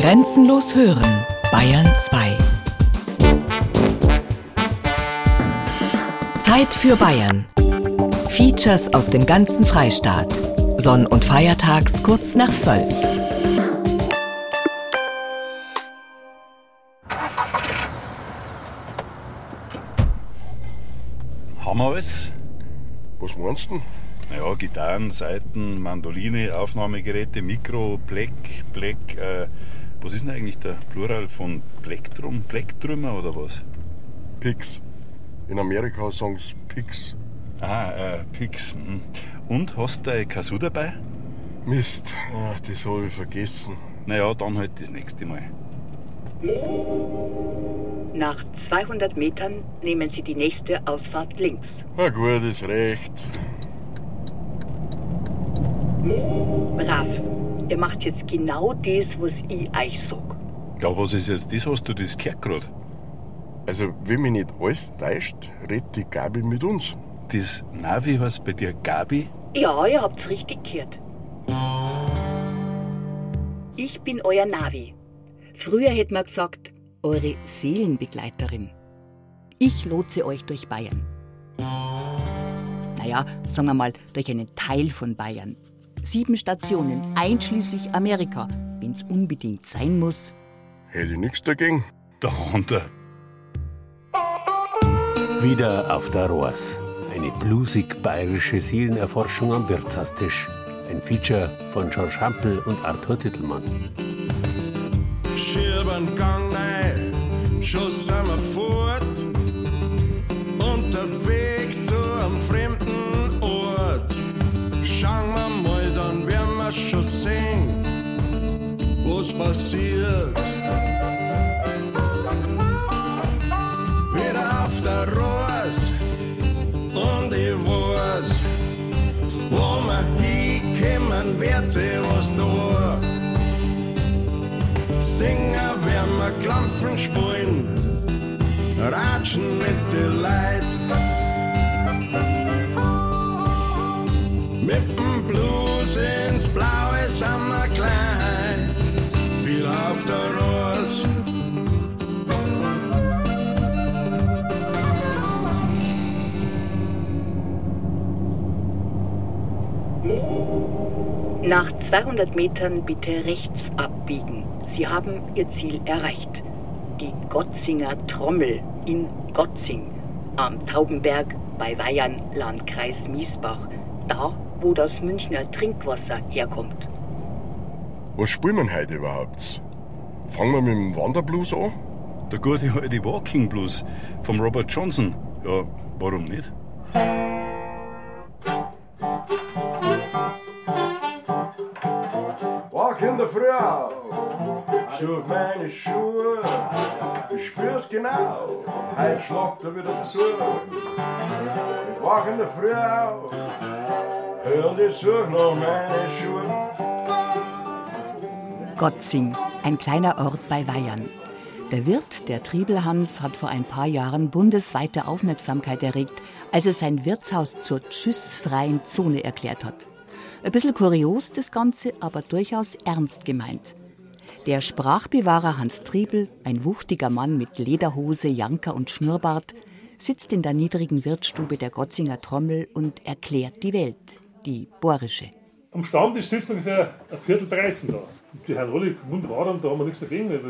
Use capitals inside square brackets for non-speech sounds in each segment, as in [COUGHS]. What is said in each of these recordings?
Grenzenlos hören, Bayern 2. Zeit für Bayern. Features aus dem ganzen Freistaat. Sonn- und Feiertags kurz nach 12. Haben wir alles? Was meinst du? Ja, Gitarren, Saiten, Mandoline, Aufnahmegeräte, Mikro, Black, Black. Äh, was ist denn eigentlich der Plural von Plektrum? Plektrümmer oder was? Pix. In Amerika sagen sie Pix. Ah, äh, Pix. mhm. Und hast du dein Kazoo dabei? Mist, ah, das habe ich vergessen. Naja, dann halt das nächste Mal. Nach 200 Metern nehmen Sie die nächste Ausfahrt links. Na gut, ist recht. Brav. Ihr macht jetzt genau das, was ich euch sag. Ja, was ist jetzt das? Hast du das gehört grad? Also, wenn mich nicht alles täuscht, redet die Gabi mit uns. Das Navi heißt bei dir Gabi? Ja, ihr habt's richtig gehört. Ich bin euer Navi. Früher hätte man gesagt, eure Seelenbegleiterin. Ich lotse euch durch Bayern. Naja, sagen wir mal, durch einen Teil von Bayern. Sieben Stationen, einschließlich Amerika, wenn's unbedingt sein muss. Hätte ich nichts dagegen. Da runter. Wieder auf der Roas. Eine blusig-bayerische Seelenerforschung am Wirtshaustisch. Ein Feature von George Hampel und Arthur Tittelmann. Schirbengang, nein, schon sind wir fort. Was passiert. Wieder auf der Rost und ich weiß, wo wir hinkommen, wird sich was da. Singen werden wir Klampfen spielen, ratschen mit den Leid. Mit dem Blues ins Blaue sind wir klein, Rost. Nach 200 Metern bitte rechts abbiegen. Sie haben Ihr Ziel erreicht. Die Gotzinger Trommel in Gotzing am Taubenberg bei Weihern, Landkreis Miesbach. Da, wo das Münchner Trinkwasser herkommt. Was spielen wir heute überhaupt? Fangen wir mit dem Wanderblues an? Der gute alte Walking Blues vom Robert Johnson. Ja, warum nicht? Wach in der Früh auf, such meine Schuhe, ich spür's genau, heute schlagt er wieder zu. Ich wach in der Früh auf, und ich such noch meine Schuhe. Gotzing, ein kleiner Ort bei Weihern. Der Wirt, der Triebelhans, hat vor ein paar Jahren bundesweite Aufmerksamkeit erregt, als er sein Wirtshaus zur tschüssfreien Zone erklärt hat. Ein bisschen kurios das Ganze, aber durchaus ernst gemeint. Der Sprachbewahrer Hans Triebel, ein wuchtiger Mann mit Lederhose, Janker und Schnurrbart, sitzt in der niedrigen Wirtsstube der Gotzinger Trommel und erklärt die Welt, die bohrische. Am Stammtisch sitzen ungefähr ein Viertel Preisen da. Die haben alle und da haben wir nichts dagegen. weil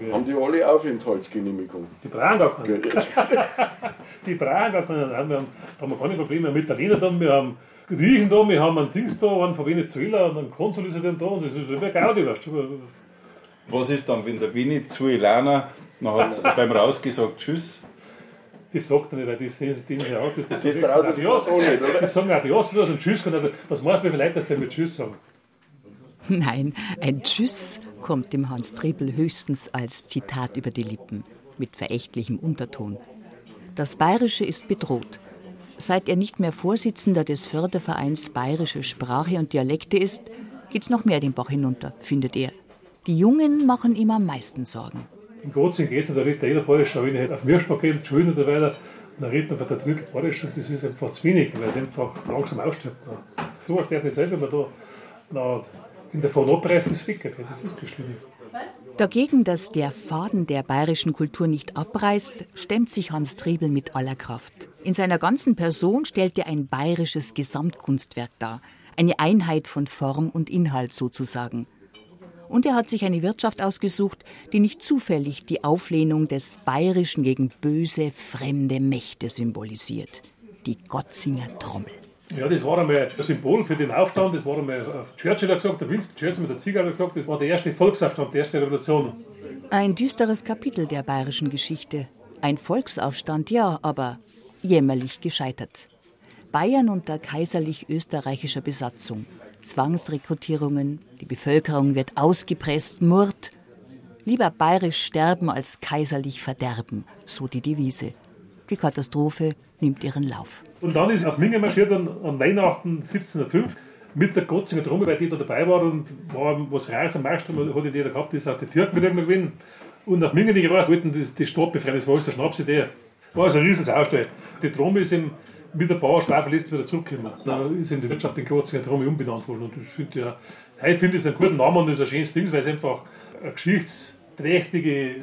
wir- Haben die alle Aufenthaltsgenehmigung? Die brauchen gar keine. [LAUGHS] Die brauchen gar keine. Nein, Wir haben, haben wir keine Probleme. Wir haben Italiener da, wir haben Griechen da, wir haben einen Dings da, einen von Venezuela und einen Konsul ist ja dann da. Und das ist immer Gaudi, weißt du. Was ist dann, wenn der Venezuelaner nachher beim Rausgesagt Tschüss? Das sagt er nicht, weil das sehen denen ja auch. Das, das, Das das, das, sich Adios. nicht? Das sagen Adios los und Tschüss. Und also, was meinst du, wie viele Leute das gleich mit Tschüss sagen? Nein, ein Tschüss kommt dem Hans Triebel höchstens als Zitat über die Lippen, mit verächtlichem Unterton. Das Bayerische ist bedroht. Seit er nicht mehr Vorsitzender des Fördervereins Bayerische Sprache und Dialekte ist, geht's noch mehr den Bach hinunter, findet er. Die Jungen machen ihm am meisten Sorgen. In Gotzing geht es und da redet jeder Bayerisch, aber wenn ich halt auf Mirschbach gehe, Schulen und so weiter, dann redet man der Drittel Bayerisch und das ist einfach zu wenig, weil es einfach langsam ausstirbt. So erklärt nicht selber, wenn man da na, in der Vorderpreis ist weg, das ist das Schlimme. Dagegen, dass der Faden der bayerischen Kultur nicht abreißt, stemmt sich Hans Triebel mit aller Kraft. In seiner ganzen Person stellt er ein bayerisches Gesamtkunstwerk dar, eine Einheit von Form und Inhalt sozusagen. Und er hat sich eine Wirtschaft ausgesucht, die nicht zufällig die Auflehnung des Bayerischen gegen böse, fremde Mächte symbolisiert. Die Gotzinger Trommel. Ja, das war einmal ein Symbol für den Aufstand. Das war einmal äh, Churchill hat gesagt, der Winston Churchill mit der Zigarre hat gesagt, das war der erste Volksaufstand, die erste Revolution. Ein düsteres Kapitel der bayerischen Geschichte. Ein Volksaufstand, ja, aber jämmerlich gescheitert. Bayern unter kaiserlich-österreichischer Besatzung. Zwangsrekrutierungen, die Bevölkerung wird ausgepresst, Mord. Lieber bayerisch sterben als kaiserlich verderben, so die Devise. Die Katastrophe nimmt ihren Lauf. Und dann ist auf Minge marschiert an, an Weihnachten 1705 mit der Gotzinger Trommel, weil die da dabei war und war was raus am Marsch, hat nicht jeder gehabt, das ist auch die Türken mit irgendwo gewinnen. Und auf Minge, die raus wollten die, die Stadt befreien, das war alles eine Schnapsidee. War also ein riesiges Ausstell. Die Trommel ist im, mit der Bauerschweifeliste wieder zurückgekommen. Da ist in die Wirtschaft in Gotzinger Trommel umbenannt worden. Und ich finde ja, heute finde ich es einen guten Namen und ist ein schönes Ding, weil es einfach eine geschichtsträchtige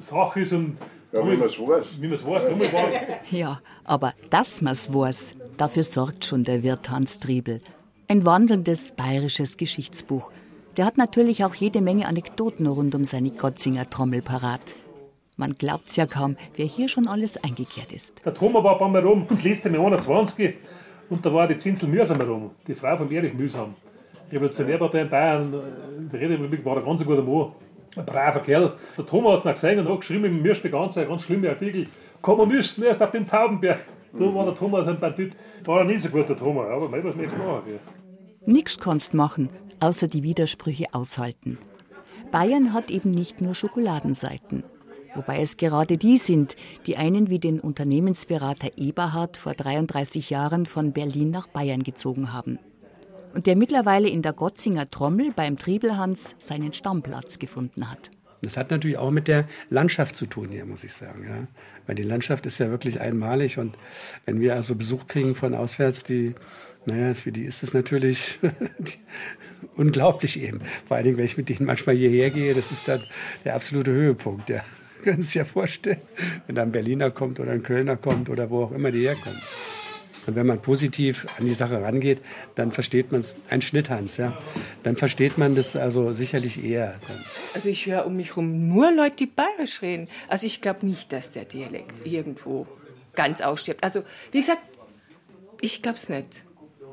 Sache ist und Ja, wenn man es weiß. wie man es weiß, Trommel war Ja, aber dass man's weiß, dafür sorgt schon der Wirt Hans Triebel. Ein wandelndes bayerisches Geschichtsbuch. Der hat natürlich auch jede Menge Anekdoten rund um seine Gotzinger Trommel parat. Man glaubt's ja kaum, wer hier schon alles eingekehrt ist. Der Thomas war ein paar Mal rum, das letzte Mal 21 und da war die Zinsel Mühsam rum, die Frau von Erich Mühsam. Revolutionärpartei in Bayern, äh, in der Räterepublik war ein ganz guter Mann, ein braver Kerl. Der Thomas hat noch gesehen und hat geschrieben im Mirschbeck ein ganz schlimme Artikel, Kommunisten erst auf dem Taubenberg. Da war der Thomas ein Bandit. War er nicht so gut, der Thomas, aber mei, was wir jetzt machen. Nix kannst machen, außer die Widersprüche aushalten. Bayern hat eben nicht nur Schokoladenseiten. Wobei es gerade die sind, die einen wie den Unternehmensberater Eberhard vor 33 Jahren von Berlin nach Bayern gezogen haben. Und der mittlerweile in der Gotzinger Trommel beim Triebelhans seinen Stammplatz gefunden hat. Das hat natürlich auch mit der Landschaft zu tun hier, muss ich sagen. Ja. Weil die Landschaft ist ja wirklich einmalig und wenn wir also Besuch kriegen von auswärts, die, naja, für die ist es natürlich [LAUGHS] unglaublich eben. Vor allen Dingen, wenn ich mit denen manchmal hierher gehe, das ist dann der absolute Höhepunkt. Ja. [LAUGHS] Können Sie sich ja vorstellen, wenn da ein Berliner kommt oder ein Kölner kommt oder wo auch immer die herkommen. Und wenn man positiv an die Sache rangeht, dann versteht man es, ein Schnitthans, ja. Dann versteht man das also sicherlich eher. Also ich höre um mich herum nur Leute, die bayerisch reden. Also ich glaube nicht, dass der Dialekt irgendwo ganz ausstirbt. Also wie gesagt, ich glaube es nicht.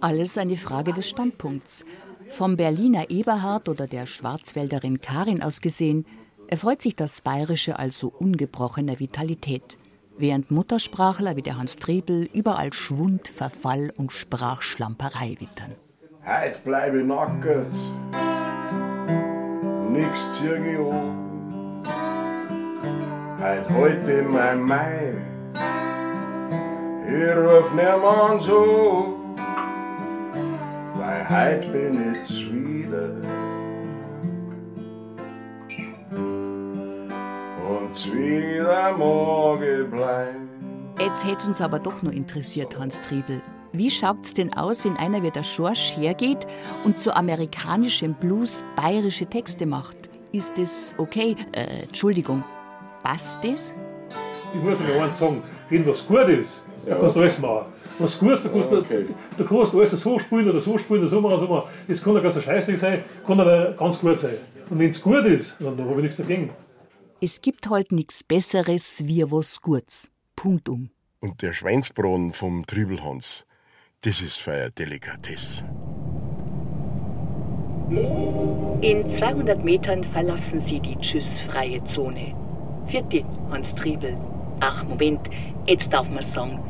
Alles eine Frage des Standpunkts. Vom Berliner Eberhard oder der Schwarzwälderin Karin aus gesehen, erfreut sich das Bayerische also ungebrochener Vitalität, während Muttersprachler wie der Hans Trebel überall Schwund, Verfall und Sprachschlamperei wittern. Heute bleib ich nackert, nix zieh ich an. Heut heute mein Mai, ich ruf niemand so, weil heut bin ich zwider. Und zwider morgen bleib. Jetzt hätte uns aber doch nur interessiert, Hans Triebel. Wie schaut's denn aus, wenn einer wie der Schorsch hergeht und zu amerikanischem Blues bayerische Texte macht? Ist das okay? Äh, Entschuldigung. Passt das? Ich muss mir eins sagen, wenn was gut ist, da kannst du alles machen. Was gut ist, da kannst, Okay. du, da kannst du alles so spielen oder so spielen oder so machen, so machen. Das kann ja ganz ein Scheißdreck sein, kann aber ganz gut sein. Und wenn es gut ist, dann habe ich nichts dagegen. Es gibt halt nichts Besseres wie was Gutes. Punkt um. Und der Schweinsbraten vom Trübelhans, das ist für eine Delikatesse. In 200 Metern verlassen Sie die tschüssfreie Zone. Vierte, Hans Triebel. Ach, Moment, jetzt darf man sagen.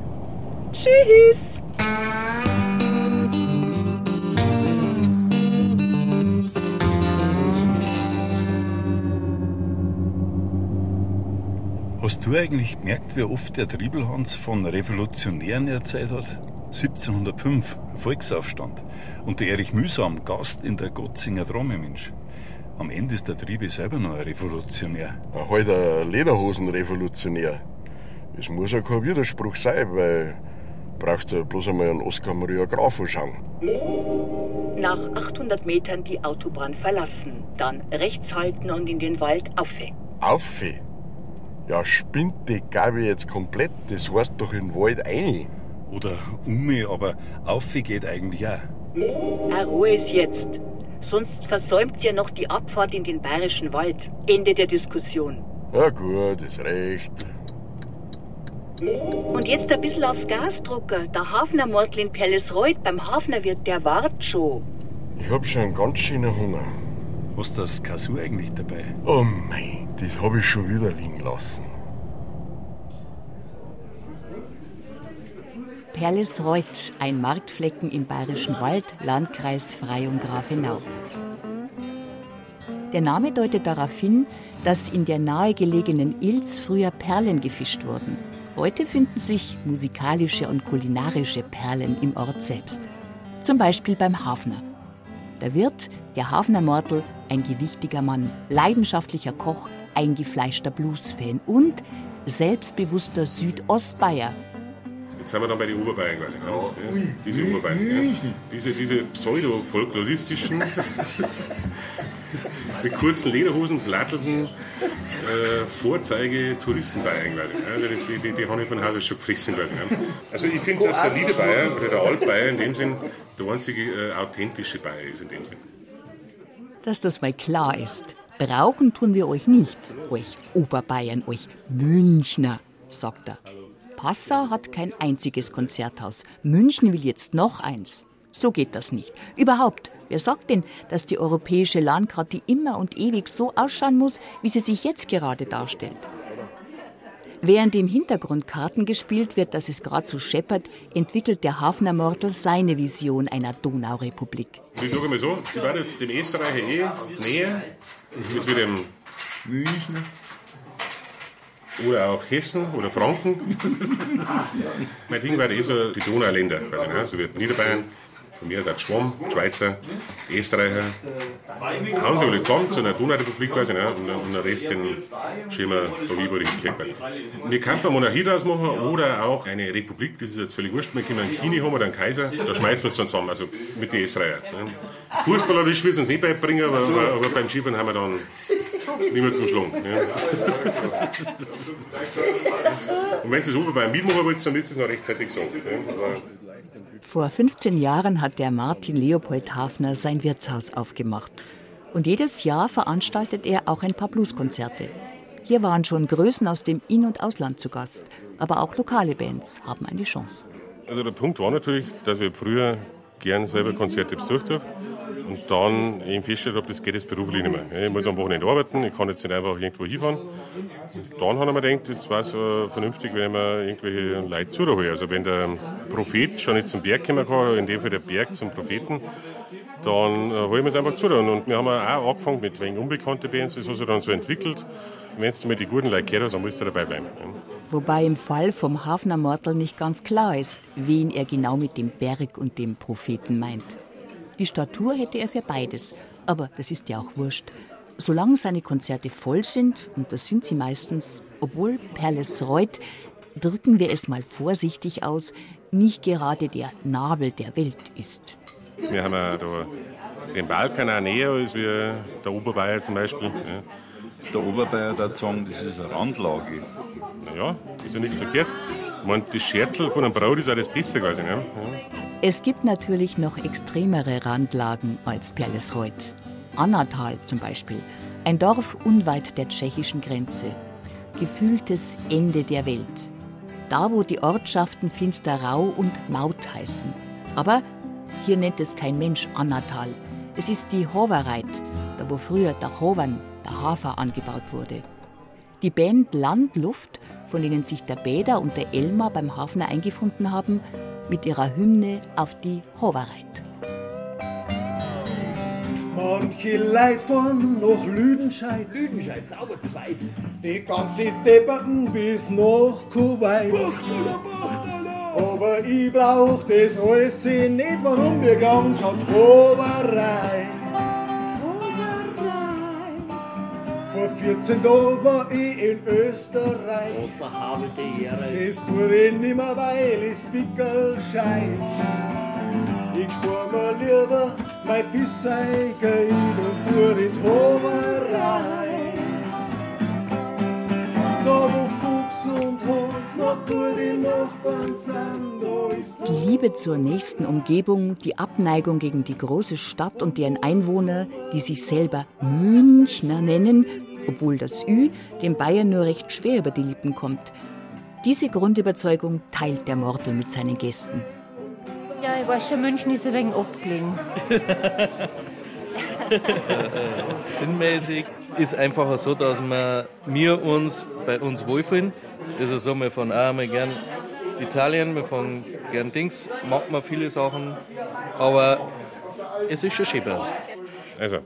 Tschüss! Hast du eigentlich gemerkt, wie oft der Triebelhans von Revolutionären erzählt hat? 1705, Volksaufstand. Und der Erich Mühsam, Gast in der Gotzinger Trommel, Mensch. Am Ende ist der Triebe selber noch ein Revolutionär. Ein halt ein Lederhosenrevolutionär. Es muss ja kein Widerspruch sein, weil brauchst du bloß einmal einen Oskar Maria Graf anschauen. nach 800 Metern die Autobahn verlassen. Dann rechts halten und in den Wald aufe. Aufe? Ja, spinnt die Gabi jetzt komplett. Das heißt doch in den Wald ein. Oder Ume, aber Aufe geht eigentlich auch. Eine Ruhe ist jetzt. Sonst versäumt ihr noch die Abfahrt in den bayerischen Wald. Ende der Diskussion. Ja gut, ist recht. Und jetzt ein bisschen aufs Gas drucken. Der Hafnermortel in Perlesreuth beim Hafnerwirt, der wart schon. Ich hab schon einen ganz schönen Hunger. Hast du das Kasu eigentlich dabei? Oh mein, das hab ich schon wieder liegen lassen. Perlesreuth, ein Marktflecken im Bayerischen Wald, Landkreis Freyung Grafenau. Der Name deutet darauf hin, dass in der nahegelegenen Ilz früher Perlen gefischt wurden. Heute finden sich musikalische und kulinarische Perlen im Ort selbst. Zum Beispiel beim Hafner. Der Wirt, der Hafnermortel, ein gewichtiger Mann, leidenschaftlicher Koch, eingefleischter Bluesfan und selbstbewusster Südostbayer. Jetzt sind wir dann bei den Oberbayern quasi. Ja, diese Oberbayern. Ja. Diese, diese pseudo-folkloristischen, [LAUGHS] mit kurzen Lederhosen, plattelnden äh, Vorzeige-Touristenbayern quasi. Ja, die, die, die, die habe ich von Haus aus schon gefressen quasi. Ja. Also ich finde, dass der Niederbayer oder der Altbayer in dem Sinn der einzige äh, authentische Bayer ist in dem Sinn. Dass das mal klar ist. Brauchen tun wir euch nicht, euch Oberbayern, euch Münchner, sagt er. Passau hat kein einziges Konzerthaus. München will jetzt noch eins. So geht das nicht. Überhaupt, wer sagt denn, dass die europäische Landkarte immer und ewig so ausschauen muss, wie sie sich jetzt gerade darstellt? Während im Hintergrund Karten gespielt wird, dass es gerade so scheppert, entwickelt der Hafnermortel seine Vision einer Donaurepublik. Ich sage mal so, sie war das dem Österreicher eh näher, als wie dem München. oder auch Hessen oder Franken. [LAUGHS] mein Ding war eh so die Donauländer, quasi, ne? so wie Niederbayern, von mir aus Schwamm, Schweizer, Österreicher. Haben sie alle zusammen zu einer Donaurepublik quasi, ne? und, und den Rest den schieben wir von überall gekriegt. Wir können eine Monarchie draus machen oder auch eine Republik, das ist jetzt völlig wurscht. Wir können einen Kini haben oder einen Kaiser, da schmeißen wir es dann zusammen, also mit den Österreichern. Ne? Fußballerisch will es uns nicht beibringen, aber, aber, aber beim Skifahren haben wir dann nicht mehr zum Schlagen. Ja. Und wenn es oben beim mitmachen wollt, dann ihr es noch rechtzeitig sagen. Ja. Vor 15 Jahren hat der Martin Leopold Hafner sein Wirtshaus aufgemacht. Und jedes Jahr veranstaltet er auch ein paar Blueskonzerte. Hier waren schon Größen aus dem In- und Ausland zu Gast. Aber auch lokale Bands haben eine Chance. Also der Punkt war natürlich, dass ich früher gern selber Konzerte besucht habe und dann eben festgestellt habe, das geht jetzt beruflich nicht mehr. Ich muss am Wochenende arbeiten, ich kann jetzt nicht einfach irgendwo hinfahren. Und dann habe ich mir gedacht, es wäre so vernünftig, wenn man irgendwelche Leute zuholen. Also wenn der Prophet schon nicht zum Berg kommen kann, in dem Fall der Berg zum Propheten, dann äh, holen wir es einfach zu. Und wir haben auch angefangen mit wegen unbekannte Bands, das hat sich dann so entwickelt. Wenn du mit die guten Leute gehört hast, dann musst du dabei bleiben. Wobei im Fall vom Hafner Mortel nicht ganz klar ist, wen er genau mit dem Berg und dem Propheten meint. Die Statur hätte er für beides, aber das ist ja auch wurscht. Solange seine Konzerte voll sind, und das sind sie meistens, obwohl Perlesreuth, drücken wir es mal vorsichtig aus, nicht gerade der Nabel der Welt ist. Wir haben ja da den Balkan auch näher als wir der Oberbayern zum Beispiel. Ja. Der Oberbayer der sagen, das ist eine Randlage. Naja, ist ja nichts verkehrt. Ich meine, das Scherzel von einem Brot ist auch das Beste quasi. Ne? Ja. Es gibt natürlich noch extremere Randlagen als Perlesreuth. Annatal zum Beispiel, ein Dorf unweit der tschechischen Grenze. Gefühltes Ende der Welt. Da, wo die Ortschaften Finsterau und Maut heißen. Aber hier nennt es kein Mensch Annatal. Es ist die Hovereit, da wo früher der Hovern, Hafer, angebaut wurde. Die Band Land, Luft, von denen sich der Bäder und der Elmar beim Hafner eingefunden haben, mit ihrer Hymne auf die Hovereit. Manche Leid von noch Lüdenscheid. Lüdenscheid, sauber zwei. Die ganze Debatten bis nach Kuwait. Aber ich brauch das alles nicht, warum wir ganz hat Hoverei. Vor 14 Tagen war ich in Österreich. Großer habe die Ehre. Das tue ich nimmer, weil ich Pickel schei. Ich spur mir lieber bei Bissei gehen und durch in die Hoverei. Da wo Fuchs und Hans noch gute Nachbarn sind, da ist Die Liebe zur nächsten Umgebung, die Abneigung gegen die große Stadt und deren Einwohner, die sich selber Münchner nennen, obwohl das Ü dem Bayern nur recht schwer über die Lippen kommt. Diese Grundüberzeugung teilt der Mordel mit seinen Gästen. Ja, ich weiß schon, München ist ein wenig abgelegen. [LAUGHS] Sinnmäßig ist einfach so, dass wir, wir uns bei uns wohlfühlen. Also so, wir fahren auch mal gern Italien, wir fahren gern Dings, mag man viele Sachen, aber es ist schon schön bei uns. Also,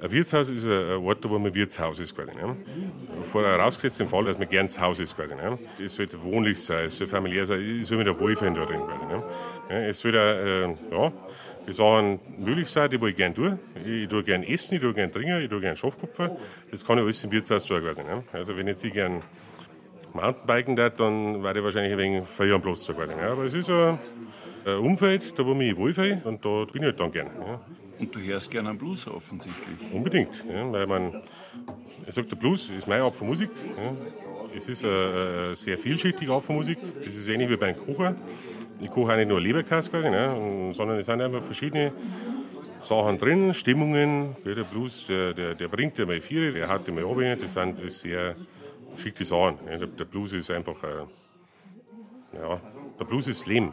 ein Wirtshaus ist ein Ort, wo man Wirtshaus ist quasi. Ne? Vorausgesetzt den Fall, dass man gern zu Hause ist quasi. Ne? Es sollte wohnlich sein, es soll familiär sein, es soll mit der Wohlfühlen da drin quasi. Ne? Es soll äh, ja, die Sachen möglich sein, die ich gern tue. Ich tue gern essen, ich tue gern trinken, ich tue gern Schafkopfer. Das kann ich alles im Wirtshaus tun quasi. Ne? Also wenn jetzt ich gern Mountainbiken darf, dann werde ich wahrscheinlich ein wenig früher am Platz quasi. Ne? Aber es ist ein, Umfeld, da wo ich mich wohlfühle und da bin ich halt dann gern. Ja? Und du hörst gerne einen Blues offensichtlich. Unbedingt, ja, weil man, ich sag, der Blues ist meine Art von Musik. Ja. Es ist eine, eine sehr vielschichtige Art von Musik. Es ist ähnlich wie beim Kocher. Ich koche auch nicht nur Leberkäse, quasi, ne, sondern es sind einfach verschiedene Sachen drin, Stimmungen. Der Blues, der, der, der bringt ja mal vier, der hat ja mal oben. Das sind sehr schicke Sachen. Ja. Der, der Blues ist einfach, äh, ja, der Blues ist Leben.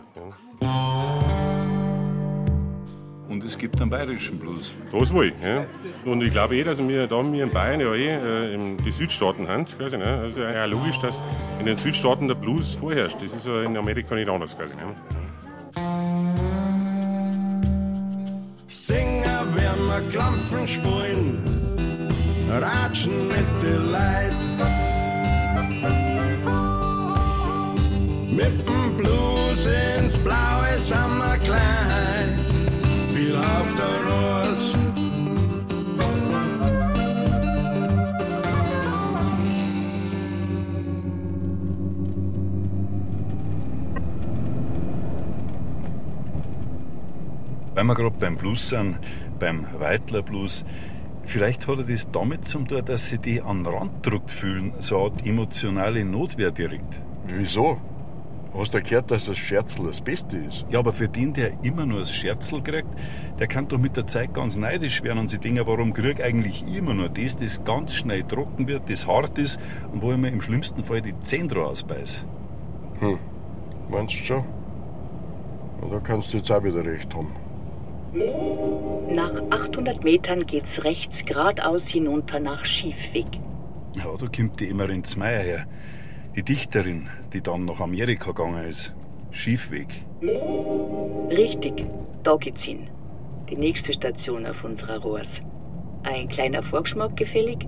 Ja. Und es gibt einen bayerischen Blues. Das wohl, ja. Und ich glaube eh, dass wir da wir in Bayern ja eh äh, in die Südstaaten haben. Quasi, ne? Also ja logisch, dass in den Südstaaten der Blues vorherrscht. Das ist ja in Amerika nicht anders. Quasi, ne? Singen werden wir Klampfen spielen, ratschen mit den Leid. Mit dem Blues ins Blaue sind wir klein, der Ross. Weil wir gerade beim Blues sind, beim Weitler Blues, vielleicht hat er das damit zum tun, dass sie die an den Rand gedrückt fühlen, so eine emotionale Notwehr direkt. Wieso? Hast du gehört, dass das Scherzl das Beste ist? Ja, aber für den, der immer nur das Scherzel kriegt, der kann doch mit der Zeit ganz neidisch werden und sich denken, warum krieg eigentlich ich immer nur das, das ganz schnell trocken wird, das hart ist und wo ich mir im schlimmsten Fall die Zähne draus ausbeiß. Hm, meinst du schon? Ja, da kannst du jetzt auch wieder recht haben. Nach 800 Metern geht's rechts geradeaus hinunter nach Schiefweg. Ja, da kommt die Emmerin Zmeier her. Die Dichterin, die dann nach Amerika gegangen ist. Schiefweg. Richtig, da geht's hin. Die nächste Station auf unserer Rohrs. Ein kleiner Vorgeschmack gefällig?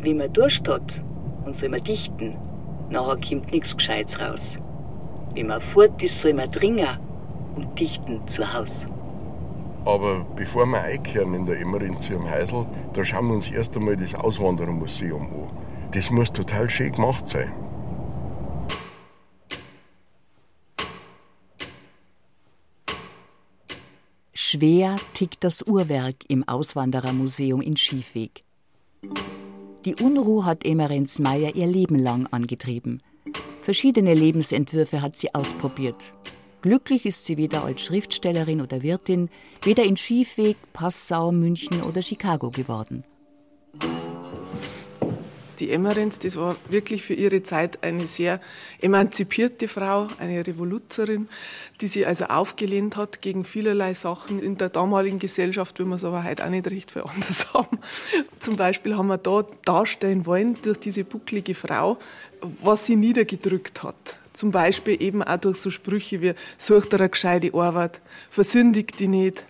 Wie man durchsteht und soll man dichten, nachher kommt nichts Gescheites raus. Wie man fort ist, soll man dringen und dichten zu Haus. Aber bevor wir einkehren in der Emmerinzi am Heisel, da schauen wir uns erst einmal das Auswanderermuseum an. Das muss total schön gemacht sein. Schwer tickt das Uhrwerk im Auswanderermuseum in Schiefweg. Die Unruhe hat Emerenz Meyer ihr Leben lang angetrieben. Verschiedene Lebensentwürfe hat sie ausprobiert. Glücklich ist sie weder als Schriftstellerin oder Wirtin, weder in Schiefweg, Passau, München oder Chicago geworden. Die Emmerins, das war wirklich für ihre Zeit eine sehr emanzipierte Frau, eine Revoluzerin, die sie also aufgelehnt hat gegen vielerlei Sachen in der damaligen Gesellschaft, wie wir es aber heute auch nicht recht viel anders haben. [LAUGHS] Zum Beispiel haben wir da darstellen wollen, durch diese bucklige Frau, was sie niedergedrückt hat. Zum Beispiel eben auch durch so Sprüche wie, such dir eine gescheite Arbeit, versündig die nicht,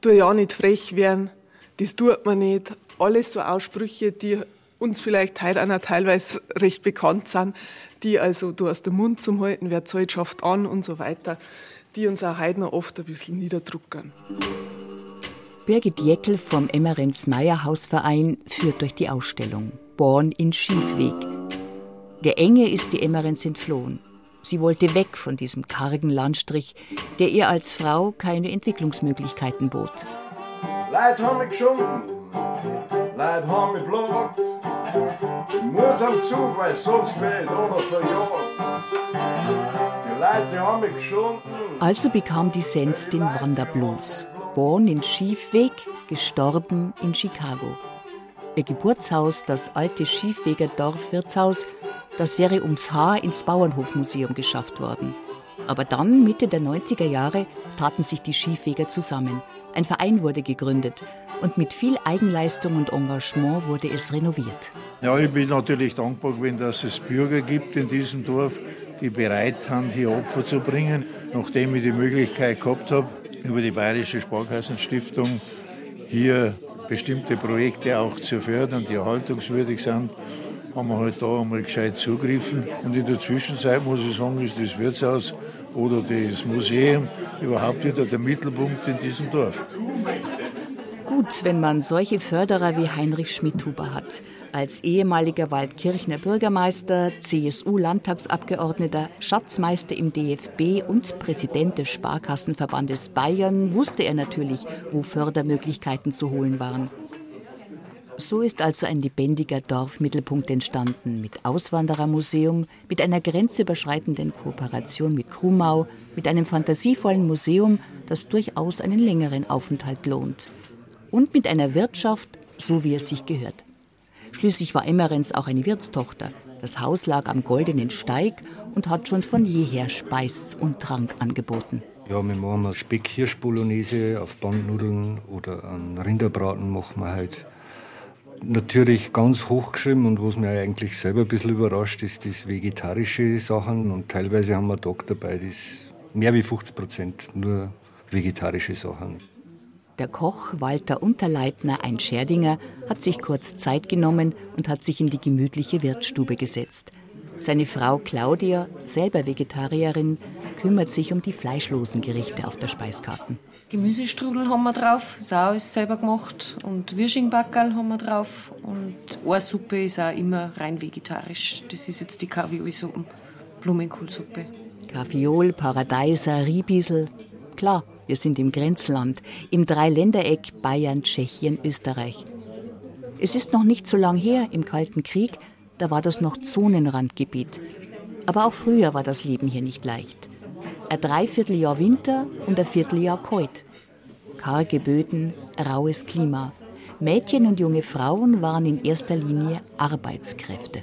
tu ja nicht frech werden, das tut man nicht. Alles so Aussprüche, die uns vielleicht heute noch teilweise recht bekannt sind, die also du hast den Mund zum Halten, wer zahlt, schafft an und so weiter, die uns auch heute noch oft ein bisschen niederdrucken. Birgit Jeckel vom Emmerenz Meyer Hausverein führt durch die Ausstellung Born in Schiefweg. Der Enge ist die Emmerenz entflohen. Sie wollte weg von diesem kargen Landstrich, der ihr als Frau keine Entwicklungsmöglichkeiten bot. Leute haben mich geschunden, Leute haben mich blockt. Muss am Zug, weil sonst werde ich da noch verjagt. Die Leute haben mich geschunden. Also bekam die Sens den Wanderblues. Born in Schiefweg, gestorben in Chicago. Ihr Geburtshaus, das alte Schiefweger Dorfwirtshaus, das wäre ums Haar ins Bauernhofmuseum geschafft worden. Aber dann, Mitte der 90er Jahre, taten sich die Schiefweger zusammen. Ein Verein wurde gegründet und mit viel Eigenleistung und Engagement wurde es renoviert. Ja, ich bin natürlich dankbar gewesen, dass es Bürger gibt in diesem Dorf, die bereit sind, hier Opfer zu bringen. Nachdem ich die Möglichkeit gehabt habe, über die Bayerische Sparkassenstiftung hier bestimmte Projekte auch zu fördern, die erhaltungswürdig sind, haben wir halt da einmal gescheit zugegriffen. Und in der Zwischenzeit muss ich sagen, ist das Wirtshaus oder das Museum überhaupt wieder der Mittelpunkt in diesem Dorf. Gut, wenn man solche Förderer wie Heinrich Schmidhuber hat. Als ehemaliger Waldkirchner Bürgermeister, CSU-Landtagsabgeordneter, Schatzmeister im DFB und Präsident des Sparkassenverbandes Bayern wusste er natürlich, wo Fördermöglichkeiten zu holen waren. So ist also ein lebendiger Dorfmittelpunkt entstanden mit Auswanderermuseum, mit einer grenzüberschreitenden Kooperation mit Krumau, mit einem fantasievollen Museum, das durchaus einen längeren Aufenthalt lohnt. Und mit einer Wirtschaft, so wie es sich gehört. Schließlich war Emmerens auch eine Wirtstochter. Das Haus lag am Goldenen Steig und hat schon von jeher Speis und Trank angeboten. Ja, wir machen Speck-Hirsch-Bolognese auf Bandnudeln oder einen Rinderbraten machen wir halt natürlich ganz hochgeschrieben und was mich eigentlich selber ein bisschen überrascht, ist das vegetarische Sachen und teilweise haben wir Tag dabei, das mehr wie 50 Prozent nur vegetarische Sachen. Der Koch Walter Unterleitner, ein Scherdinger, hat sich kurz Zeit genommen und hat sich in die gemütliche Wirtsstube gesetzt. Seine Frau Claudia, selber Vegetarierin, kümmert sich um die fleischlosen Gerichte auf der Speiskarte. Gemüsestrudel haben wir drauf, Sau ist selber gemacht und Wirschingbackerl haben wir drauf und Ohrsuppe ist auch immer rein vegetarisch. Das ist jetzt die Kaviolsuppe, Blumenkohlsuppe. Kaviol, Paradeiser, Riebisel. Klar, wir sind im Grenzland, im Dreiländereck Bayern, Tschechien, Österreich. Es ist noch nicht so lang her, im Kalten Krieg, da war das noch Zonenrandgebiet. Aber auch früher war das Leben hier nicht leicht. Ein Dreivierteljahr Winter und ein Vierteljahr kalt. Karge Böden, raues Klima. Mädchen und junge Frauen waren in erster Linie Arbeitskräfte.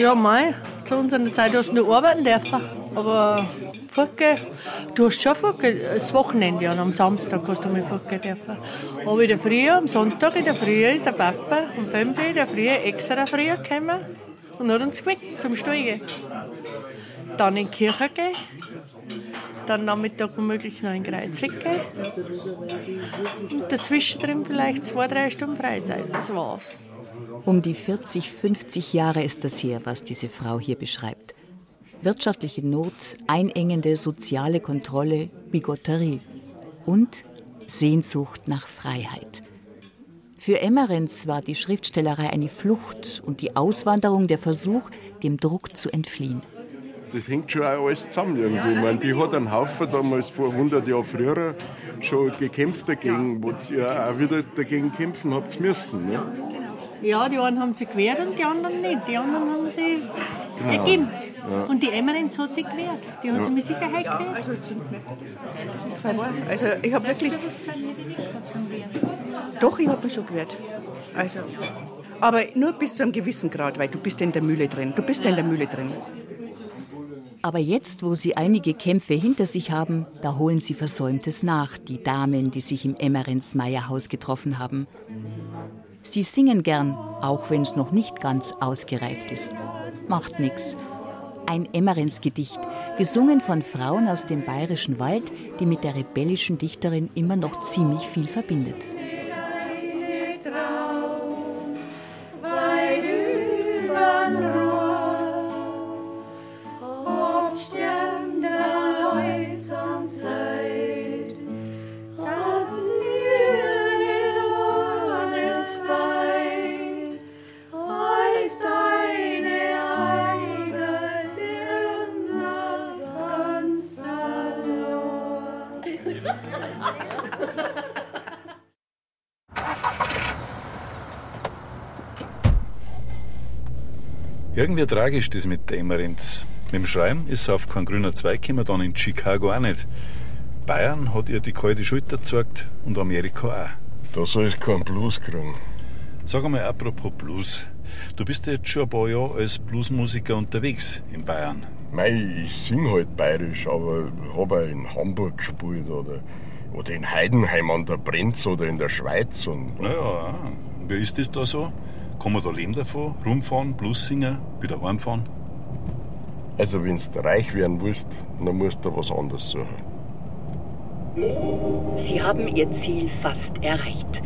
Ja, mei, zu unserer Zeit hast du nur arbeiten dürfen. Aber fortgehen, du hast schon fortgehen, das Wochenende und am Samstag hast du mal fortgehen dürfen. Aber in der Früh, am Sonntag in der Früh ist der Papa um 5 Uhr in der Früh extra früh gekommen und hat uns geweckt zum Steigen dann in die Kirche gehen, dann Nachmittag womöglich noch in Kreuzweg gehen und dazwischen drin vielleicht zwei, drei Stunden Freizeit. Das war's. Um die 40, 50 Jahre ist das her, was diese Frau hier beschreibt. Wirtschaftliche Not, einengende soziale Kontrolle, Bigotterie und Sehnsucht nach Freiheit. Für Emmerens war die Schriftstellerei eine Flucht und die Auswanderung der Versuch, dem Druck zu entfliehen das hängt schon auch alles zusammen irgendwie. Ich meine, die hat einen Haufen damals vor 100 Jahren früher schon gekämpft dagegen, wo ihr auch wieder dagegen kämpfen habt müssen. Ne? Ja, die einen haben sich gewehrt und die anderen nicht. Die anderen haben sie genau. ergeben. Ja. Und die Emmerins hat sich gewehrt. Die hat ja. sie mit Sicherheit gewehrt. Also, das ist voll wahr. Also ich habe wirklich... Doch, ich habe mich schon gewehrt. Also, aber nur bis zu einem gewissen Grad, weil du bist in der Mühle drin. Du bist ja in der Mühle drin. Aber jetzt, wo sie einige Kämpfe hinter sich haben, da holen sie Versäumtes nach, die Damen, die sich im Emmerens Meierhaus getroffen haben. Sie singen gern, auch wenn es noch nicht ganz ausgereift ist. Macht nix. Ein Emmerens-Gedicht, gesungen von Frauen aus dem bayerischen Wald, die mit der rebellischen Dichterin immer noch ziemlich viel verbindet. Irgendwie tragisch das mit der Emmerenz. Mit dem Schreiben ist sie auf keinen grüner Zweig gekommen, dann in Chicago auch nicht. Bayern hat ihr die kalte Schulter gezeigt und Amerika auch. Da soll ich keinen Blues kriegen. Sag einmal apropos Blues. Du bist ja jetzt schon ein paar Jahre als Bluesmusiker unterwegs in Bayern. Mei, ich sing halt bayerisch, aber hab auch in Hamburg gespielt oder, oder in Heidenheim an der Brenz oder in der Schweiz. Und Naja, wie ist das da so? Kann man da leben davon? Rumfahren, Blues singen, wieder heimfahren? Also, wenn du reich werden willst, dann musst du was anderes suchen. Sie haben Ihr Ziel fast erreicht.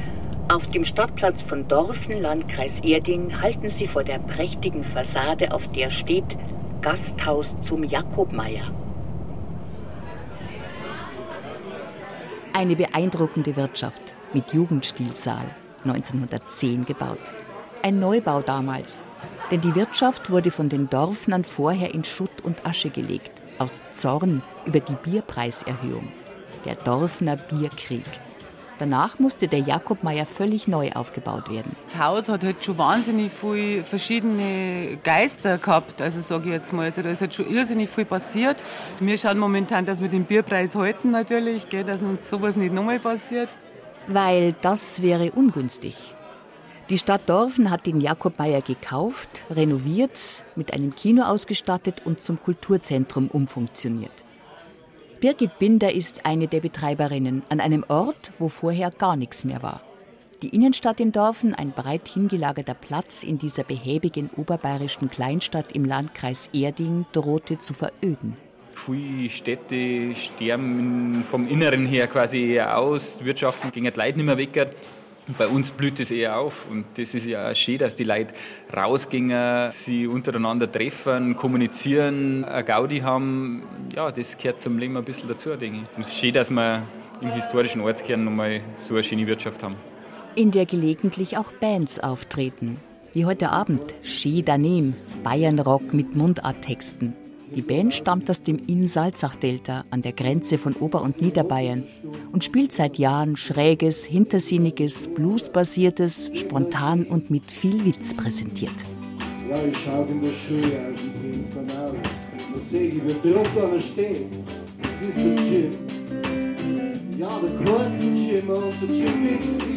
Auf dem Stadtplatz von Dorfen, Landkreis Erding, halten Sie vor der prächtigen Fassade, auf der steht Gasthaus zum Jakobmeier. Eine beeindruckende Wirtschaft mit Jugendstilsaal, 1910 gebaut. Ein Neubau damals, denn die Wirtschaft wurde von den Dorfnern vorher in Schutt und Asche gelegt, aus Zorn über die Bierpreiserhöhung. Der Dorfner Bierkrieg. Danach musste der Jakobmeier völlig neu aufgebaut werden. Das Haus hat halt schon wahnsinnig viele verschiedene Geister gehabt, also sage ich jetzt mal. Also da ist halt schon irrsinnig viel passiert. Wir schauen momentan, dass wir den Bierpreis halten natürlich, gell, dass uns sowas nicht nochmal passiert. Weil das wäre ungünstig. Die Stadt Dorfen hat den Jakobmeier gekauft, renoviert, mit einem Kino ausgestattet und zum Kulturzentrum umfunktioniert. Birgit Binder ist eine der Betreiberinnen an einem Ort, wo vorher gar nichts mehr war. Die Innenstadt in Dorfen, ein breit hingelagerter Platz in dieser behäbigen oberbayerischen Kleinstadt im Landkreis Erding, drohte zu veröden. Viele Städte sterben vom Inneren her quasi aus. Wirtschaften gehen die Leute nicht mehr weg. Bei uns blüht es eher auf. Und das ist ja auch schön, dass die Leute rausgehen, sie untereinander treffen, kommunizieren, eine Gaudi haben. Ja, das gehört zum Leben ein bisschen dazu, denke ich. Es ist schön, dass wir im historischen Ortskern nochmal so eine schöne Wirtschaft haben. in der gelegentlich auch Bands auftreten. Wie heute Abend Ski Danem, Bayernrock mit Mundarttexten. Die Band stammt aus dem Inn-Salzach-Delta an der Grenze von Ober- und Niederbayern und spielt seit Jahren schräges, hintersinniges, bluesbasiertes, spontan und mit viel Witz präsentiert. Ja, ich schau in der Schule aus dem Fenster raus. Da sehe ich, wie drunter steht. Das ist der Jim. Ja, der Korten-Jim und der Jim mittendrin.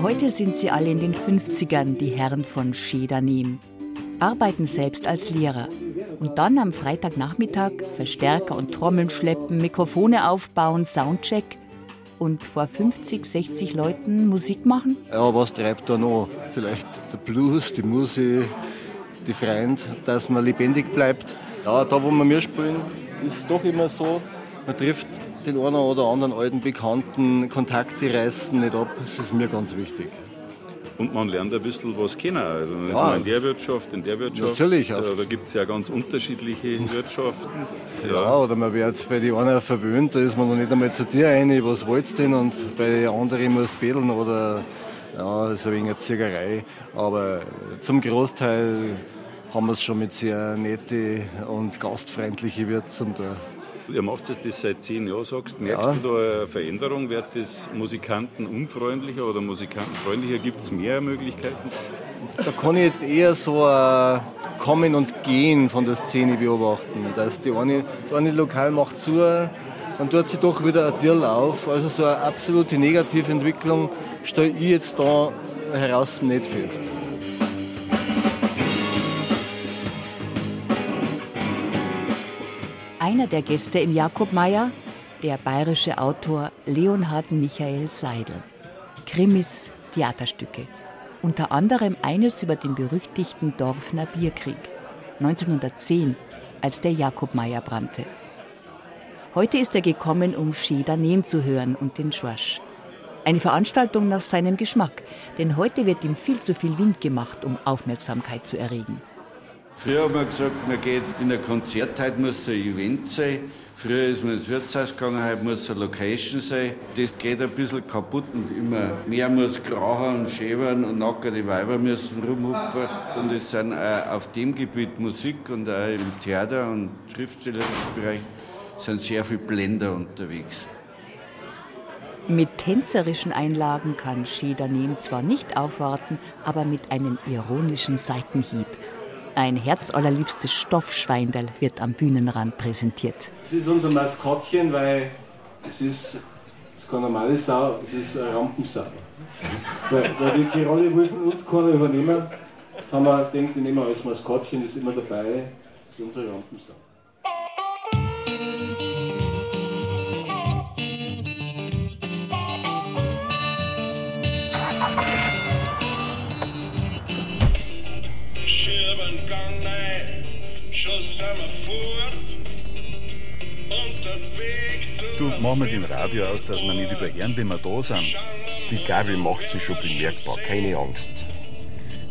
Heute sind sie alle in den 50ern, die Herren von Schedanim. Arbeiten selbst als Lehrer. Und dann am Freitagnachmittag Verstärker und Trommeln schleppen, Mikrofone aufbauen, Soundcheck und vor 50, 60 Leuten Musik machen? Ja, was treibt da noch? Vielleicht der Blues, die Musik, die Freund, dass man lebendig bleibt. Ja, da wo wir mir spielen, ist es doch immer so, man trifft den einen oder anderen alten Bekannten, Kontakte reißen nicht ab, das ist mir ganz wichtig. Und man lernt ein bisschen was kennen. Also ist Ja. in der Wirtschaft, in der Wirtschaft. Natürlich, Da, auf- da gibt es ja ganz unterschiedliche [LAUGHS] Wirtschaften. Ja, oder man wird bei den einen verwöhnt, da ist man noch nicht einmal zu dir rein, was wollt's denn? Und bei den anderen muss betteln oder ja, das ist ein wenig eine Ziegerei. Aber zum Großteil haben wir es schon mit sehr nette und gastfreundliche Wirten da. Ihr macht es das seit zehn Jahren, sagst Merkst Ja. du da eine Veränderung? Wird das Musikanten unfreundlicher oder musikantenfreundlicher? Gibt es mehr Möglichkeiten? Da kann ich jetzt eher so ein Kommen und Gehen von der Szene beobachten. Dass die eine, das eine Lokal macht zu, dann tut sich doch wieder ein Dirl auf. Also so eine absolute Negativentwicklung stelle ich jetzt da heraus nicht fest. Einer der Gäste im Jakobmeier, der bayerische Autor Leonhard Michael Seidel. Krimis, Theaterstücke. Unter anderem eines über den berüchtigten Dorfner Bierkrieg 1910, als der Jakobmeier brannte. Heute ist er gekommen, um Schedanen zu hören und den Schwasch. Eine Veranstaltung nach seinem Geschmack, denn heute wird ihm viel zu viel Wind gemacht, um Aufmerksamkeit zu erregen. Früher haben wir gesagt, man geht in ein Konzert, heute muss ein Event sein. Früher ist man ins Wirtshaus gegangen, heute muss eine Location sein. Das geht ein bisschen kaputt und immer mehr muss krachen und schäbern und nackerte Weiber müssen rumhupfen. Und es sind auch auf dem Gebiet Musik und auch im Theater und schriftstellerischen Bereich sind sehr viele Blender unterwegs. Mit tänzerischen Einlagen kann Schedanem zwar nicht aufwarten, aber mit einem ironischen Seitenhieb. Ein herzallerliebstes Stoffschweindel wird am Bühnenrand präsentiert. Es ist unser Maskottchen, weil es ist, es ist keine normale Sau, es ist eine Rampensau. weil, weil die, die Rolle will von uns keiner übernehmen. Jetzt haben wir gedacht, die nehmen wir als Maskottchen, ist immer dabei, das ist unsere Rampensau. Du, mach mal den Radio aus, dass wir nicht überhören, wenn wir da sind. Die Gabi macht sich schon bemerkbar, keine Angst.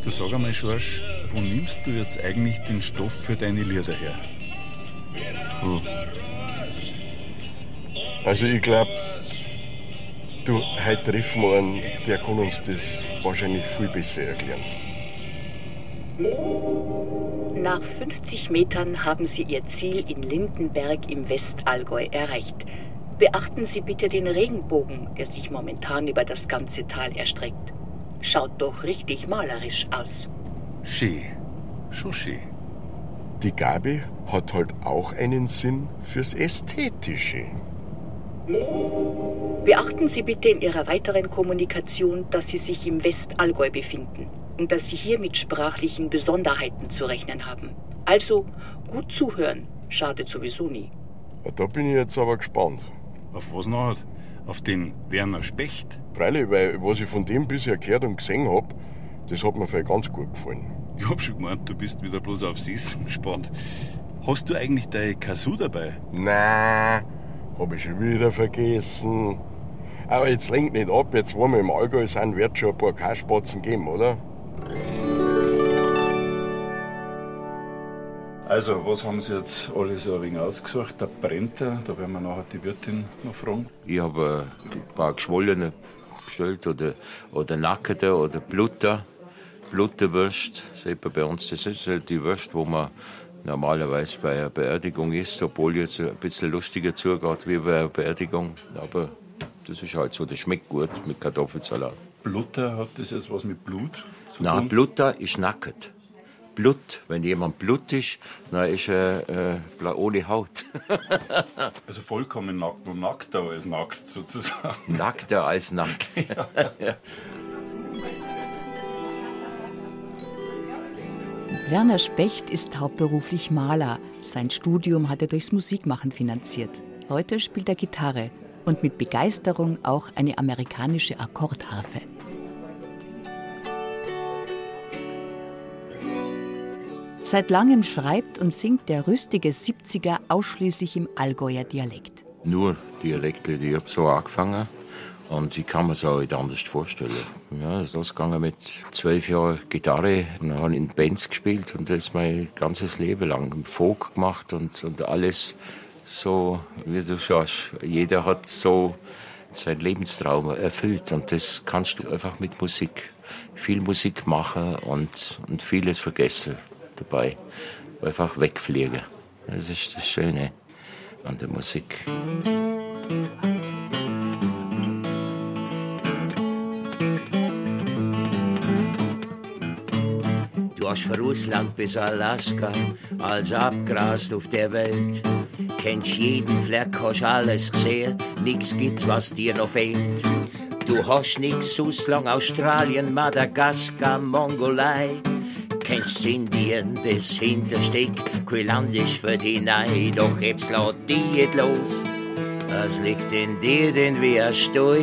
Du sag einmal, Schorsch, wo nimmst du jetzt eigentlich den Stoff für deine Lieder her? Hm. Also ich glaube, du, heute treffen wir einen, der kann uns das wahrscheinlich viel besser erklären. Nach 50 Metern haben Sie Ihr Ziel in Lindenberg im Westallgäu erreicht. Beachten Sie bitte den Regenbogen, der sich momentan über das ganze Tal erstreckt. Schaut doch richtig malerisch aus. Schön. Schon schön. Die Gabi hat halt auch einen Sinn fürs Ästhetische. Beachten Sie bitte in Ihrer weiteren Kommunikation, dass Sie sich im Westallgäu befinden und dass Sie hier mit sprachlichen Besonderheiten zu rechnen haben. Also gut zuhören, schadet sowieso nie. Ja, da bin ich jetzt aber gespannt. Auf was noch? Auf den Werner Specht? Freilich, weil was ich von dem bisher gehört und gesehen hab, das hat mir vielleicht ganz gut gefallen. Ich hab schon gemeint, du bist wieder bloß aufs Essen gespannt. Hast du eigentlich deine Kasu dabei? Na, hab ich schon wieder vergessen. Aber jetzt lenkt nicht ab, jetzt wo wir im Allgäu sind, wird schon ein paar Kaspatzen geben, oder? Also, was haben Sie jetzt alle so ein wenig ausgesucht? Der Brenter, da werden wir nachher die Wirtin noch fragen. Ich habe ein paar geschwollene bestellt oder, oder Nackete oder Blutter. Blutterwürst, sieht man bei uns, das ist halt die Wurst, wo man normalerweise bei einer Beerdigung isst, obwohl jetzt ein bisschen lustiger zugeht wie bei einer Beerdigung. Aber das ist halt so, das schmeckt gut mit Kartoffelsalat. Blutter, hat das jetzt was mit Blut zu Na, tun? Blutter ist nackt. Blut, wenn jemand Blut ist, dann ist er äh, ohne Haut. [LAUGHS] Also vollkommen nackt, nur nackter als nackt sozusagen. Nackter als nackt. [LAUGHS] ja. Werner Specht ist hauptberuflich Maler. Sein Studium hat er durchs Musikmachen finanziert. Heute spielt er Gitarre und mit Begeisterung auch eine amerikanische Akkordharfe. Seit langem schreibt und singt der rüstige 70er ausschließlich im Allgäuer Dialekt. Nur Dialekte, die ich hab so angefangen und ich kann mir es auch nicht anders vorstellen. Ja, das ist mit zwölf Jahren Gitarre, dann habe in Bands gespielt und das mein ganzes Leben lang Folk gemacht und, und alles so, wie du sagst, jeder hat so seinen Lebenstraum erfüllt und das kannst du einfach mit Musik, viel Musik machen und, und vieles vergessen dabei, einfach wegfliegen. Das ist das Schöne an der Musik. Du hast von Russland bis Alaska alles abgrast auf der Welt. Kennst jeden Fleck, hast alles gesehen, nix gibt's, was dir noch fehlt. Du hast nix Russland, Australien, Madagaskar, Mongolei. Kennst Indien, das Hintersteck, kein Land ist für die Nei, doch jetzt lässt die nicht los. Es liegt in dir, denn wie ein Steu,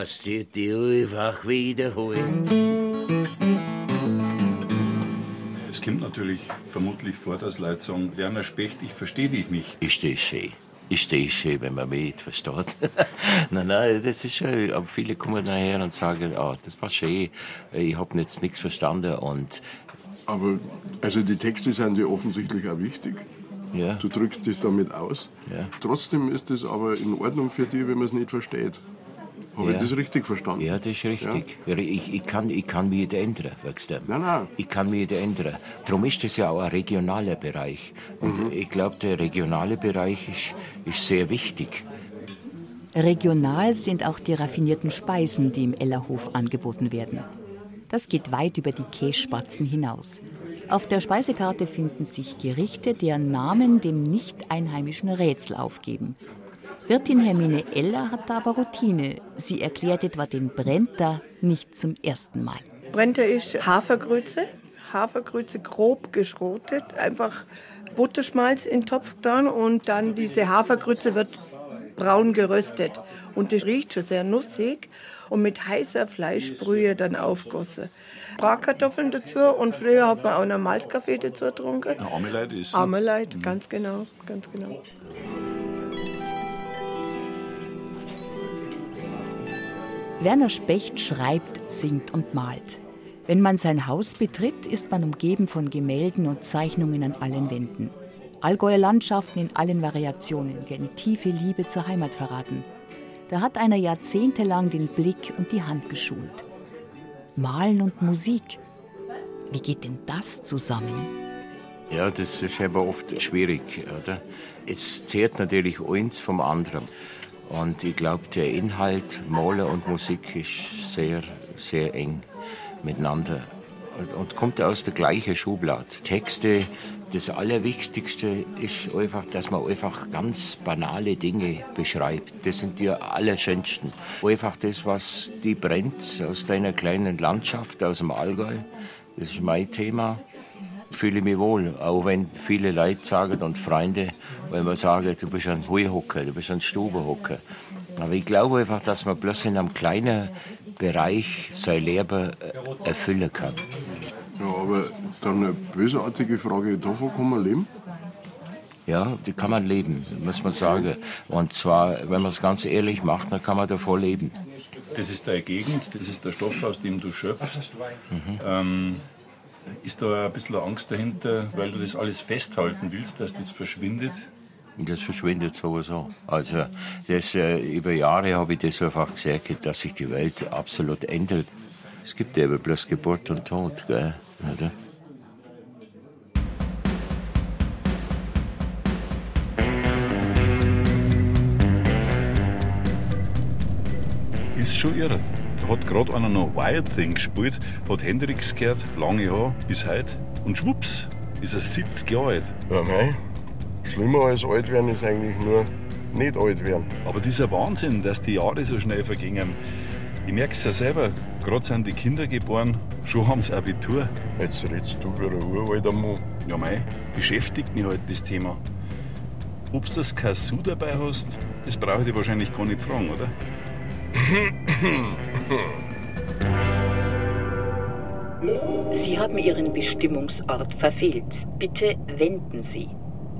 es dir die einfach wiederholt. Es kommt natürlich vermutlich vor, dass Leute sagen, Werner Specht, ich verstehe dich nicht. Ist das schön. Ist das schön, wenn man mich nicht versteht. [LAUGHS] nein, nein, das ist schön. Aber viele kommen daher und sagen, ah, das war schön, ich habe jetzt nichts verstanden und Aber also die Texte sind dir offensichtlich auch wichtig. Ja. Du drückst dich damit aus. Ja. Trotzdem ist es aber in Ordnung für dich, wenn man es nicht versteht. Habe Ja. ich das richtig verstanden? Ja, das ist richtig. Ja. Ich, ich, kann, ich kann mich nicht ändern, weißt du? Nein, nein. Ich kann mich nicht ändern. Darum ist das ja auch ein regionaler Bereich. Und Mhm. ich glaube, der regionale Bereich ist, ist sehr wichtig. Regional sind auch die raffinierten Speisen, die im Ellerhof angeboten werden. Das geht weit über die Kässpatzen hinaus. Auf der Speisekarte finden sich Gerichte, deren Namen dem nicht einheimischen Rätsel aufgeben. Wirtin Hermine Eller hat da aber Routine. Sie erklärt etwa den Brenter nicht zum ersten Mal. Brente ist Hafergrütze. Hafergrütze grob geschrotet, einfach Butterschmalz in den Topf getan und dann diese Hafergrütze wird braun geröstet. Und das riecht schon sehr nussig und mit heißer Fleischbrühe dann aufgossen. Bratkartoffeln dazu und früher hat man auch noch Malzkaffee dazu getrunken. Armeleit ist. Armeleit, ganz genau, ganz genau. Werner Specht schreibt, singt und malt. Wenn man sein Haus betritt, ist man umgeben von Gemälden und Zeichnungen an allen Wänden. Allgäuer Landschaften in allen Variationen, die eine tiefe Liebe zur Heimat verraten. Da hat einer jahrzehntelang den Blick und die Hand geschult. Malen und Musik. Wie geht denn das zusammen? Ja, das ist aber oft schwierig. Oder? Es zehrt natürlich eins vom anderen. Und ich glaube, der Inhalt, Malen und Musik ist sehr, sehr eng miteinander und, und kommt aus der gleichen Schublade. Texte, das Allerwichtigste ist einfach, dass man einfach ganz banale Dinge beschreibt. Das sind die allerschönsten. Einfach das, was die brennt aus deiner kleinen Landschaft, aus dem Allgäu. Das ist mein Thema. Fühle mich wohl, auch wenn viele Leute sagen und Freunde, wenn man sagen, du bist ein Heuhocker, du bist ein Stubenhocker. Aber ich glaube einfach, dass man bloß in einem kleinen Bereich sein Leben äh, erfüllen kann. Ja, aber dann eine bösartige Frage, davon kann man leben? Ja, die kann man leben, muss man sagen. Und zwar, wenn man es ganz ehrlich macht, dann kann man davor leben. Das ist deine Gegend, das ist der Stoff, aus dem du schöpfst. Mhm. Ähm, ist da ein bisschen Angst dahinter, weil du das alles festhalten willst, dass das verschwindet? Das verschwindet sowieso. Also das, äh, über Jahre habe ich das einfach gesehen, dass sich die Welt absolut ändert. Es gibt eben bloß Geburt und Tod. Gell? Oder? Ist schon irre. Da hat gerade einer noch Wild Thing gespielt, hat Hendrix gehört, lange Haar, bis heute. Und schwupps, ist er 70 Jahre alt. Ja, mei. Schlimmer als alt werden ist eigentlich nur nicht alt werden. Aber dieser Wahnsinn, dass die Jahre so schnell vergingen. Ich merke es ja selber. Gerade sind die Kinder geboren, schon haben sie Abitur. Jetzt redest du wie ein uralter Mann. Ja, mei, beschäftigt mich halt das Thema. Ob du das Kasu dabei hast, das brauche ich dir wahrscheinlich gar nicht fragen, oder? [COUGHS] [COUGHS] [COUGHS] Sie haben Ihren Bestimmungsort verfehlt. Bitte wenden Sie.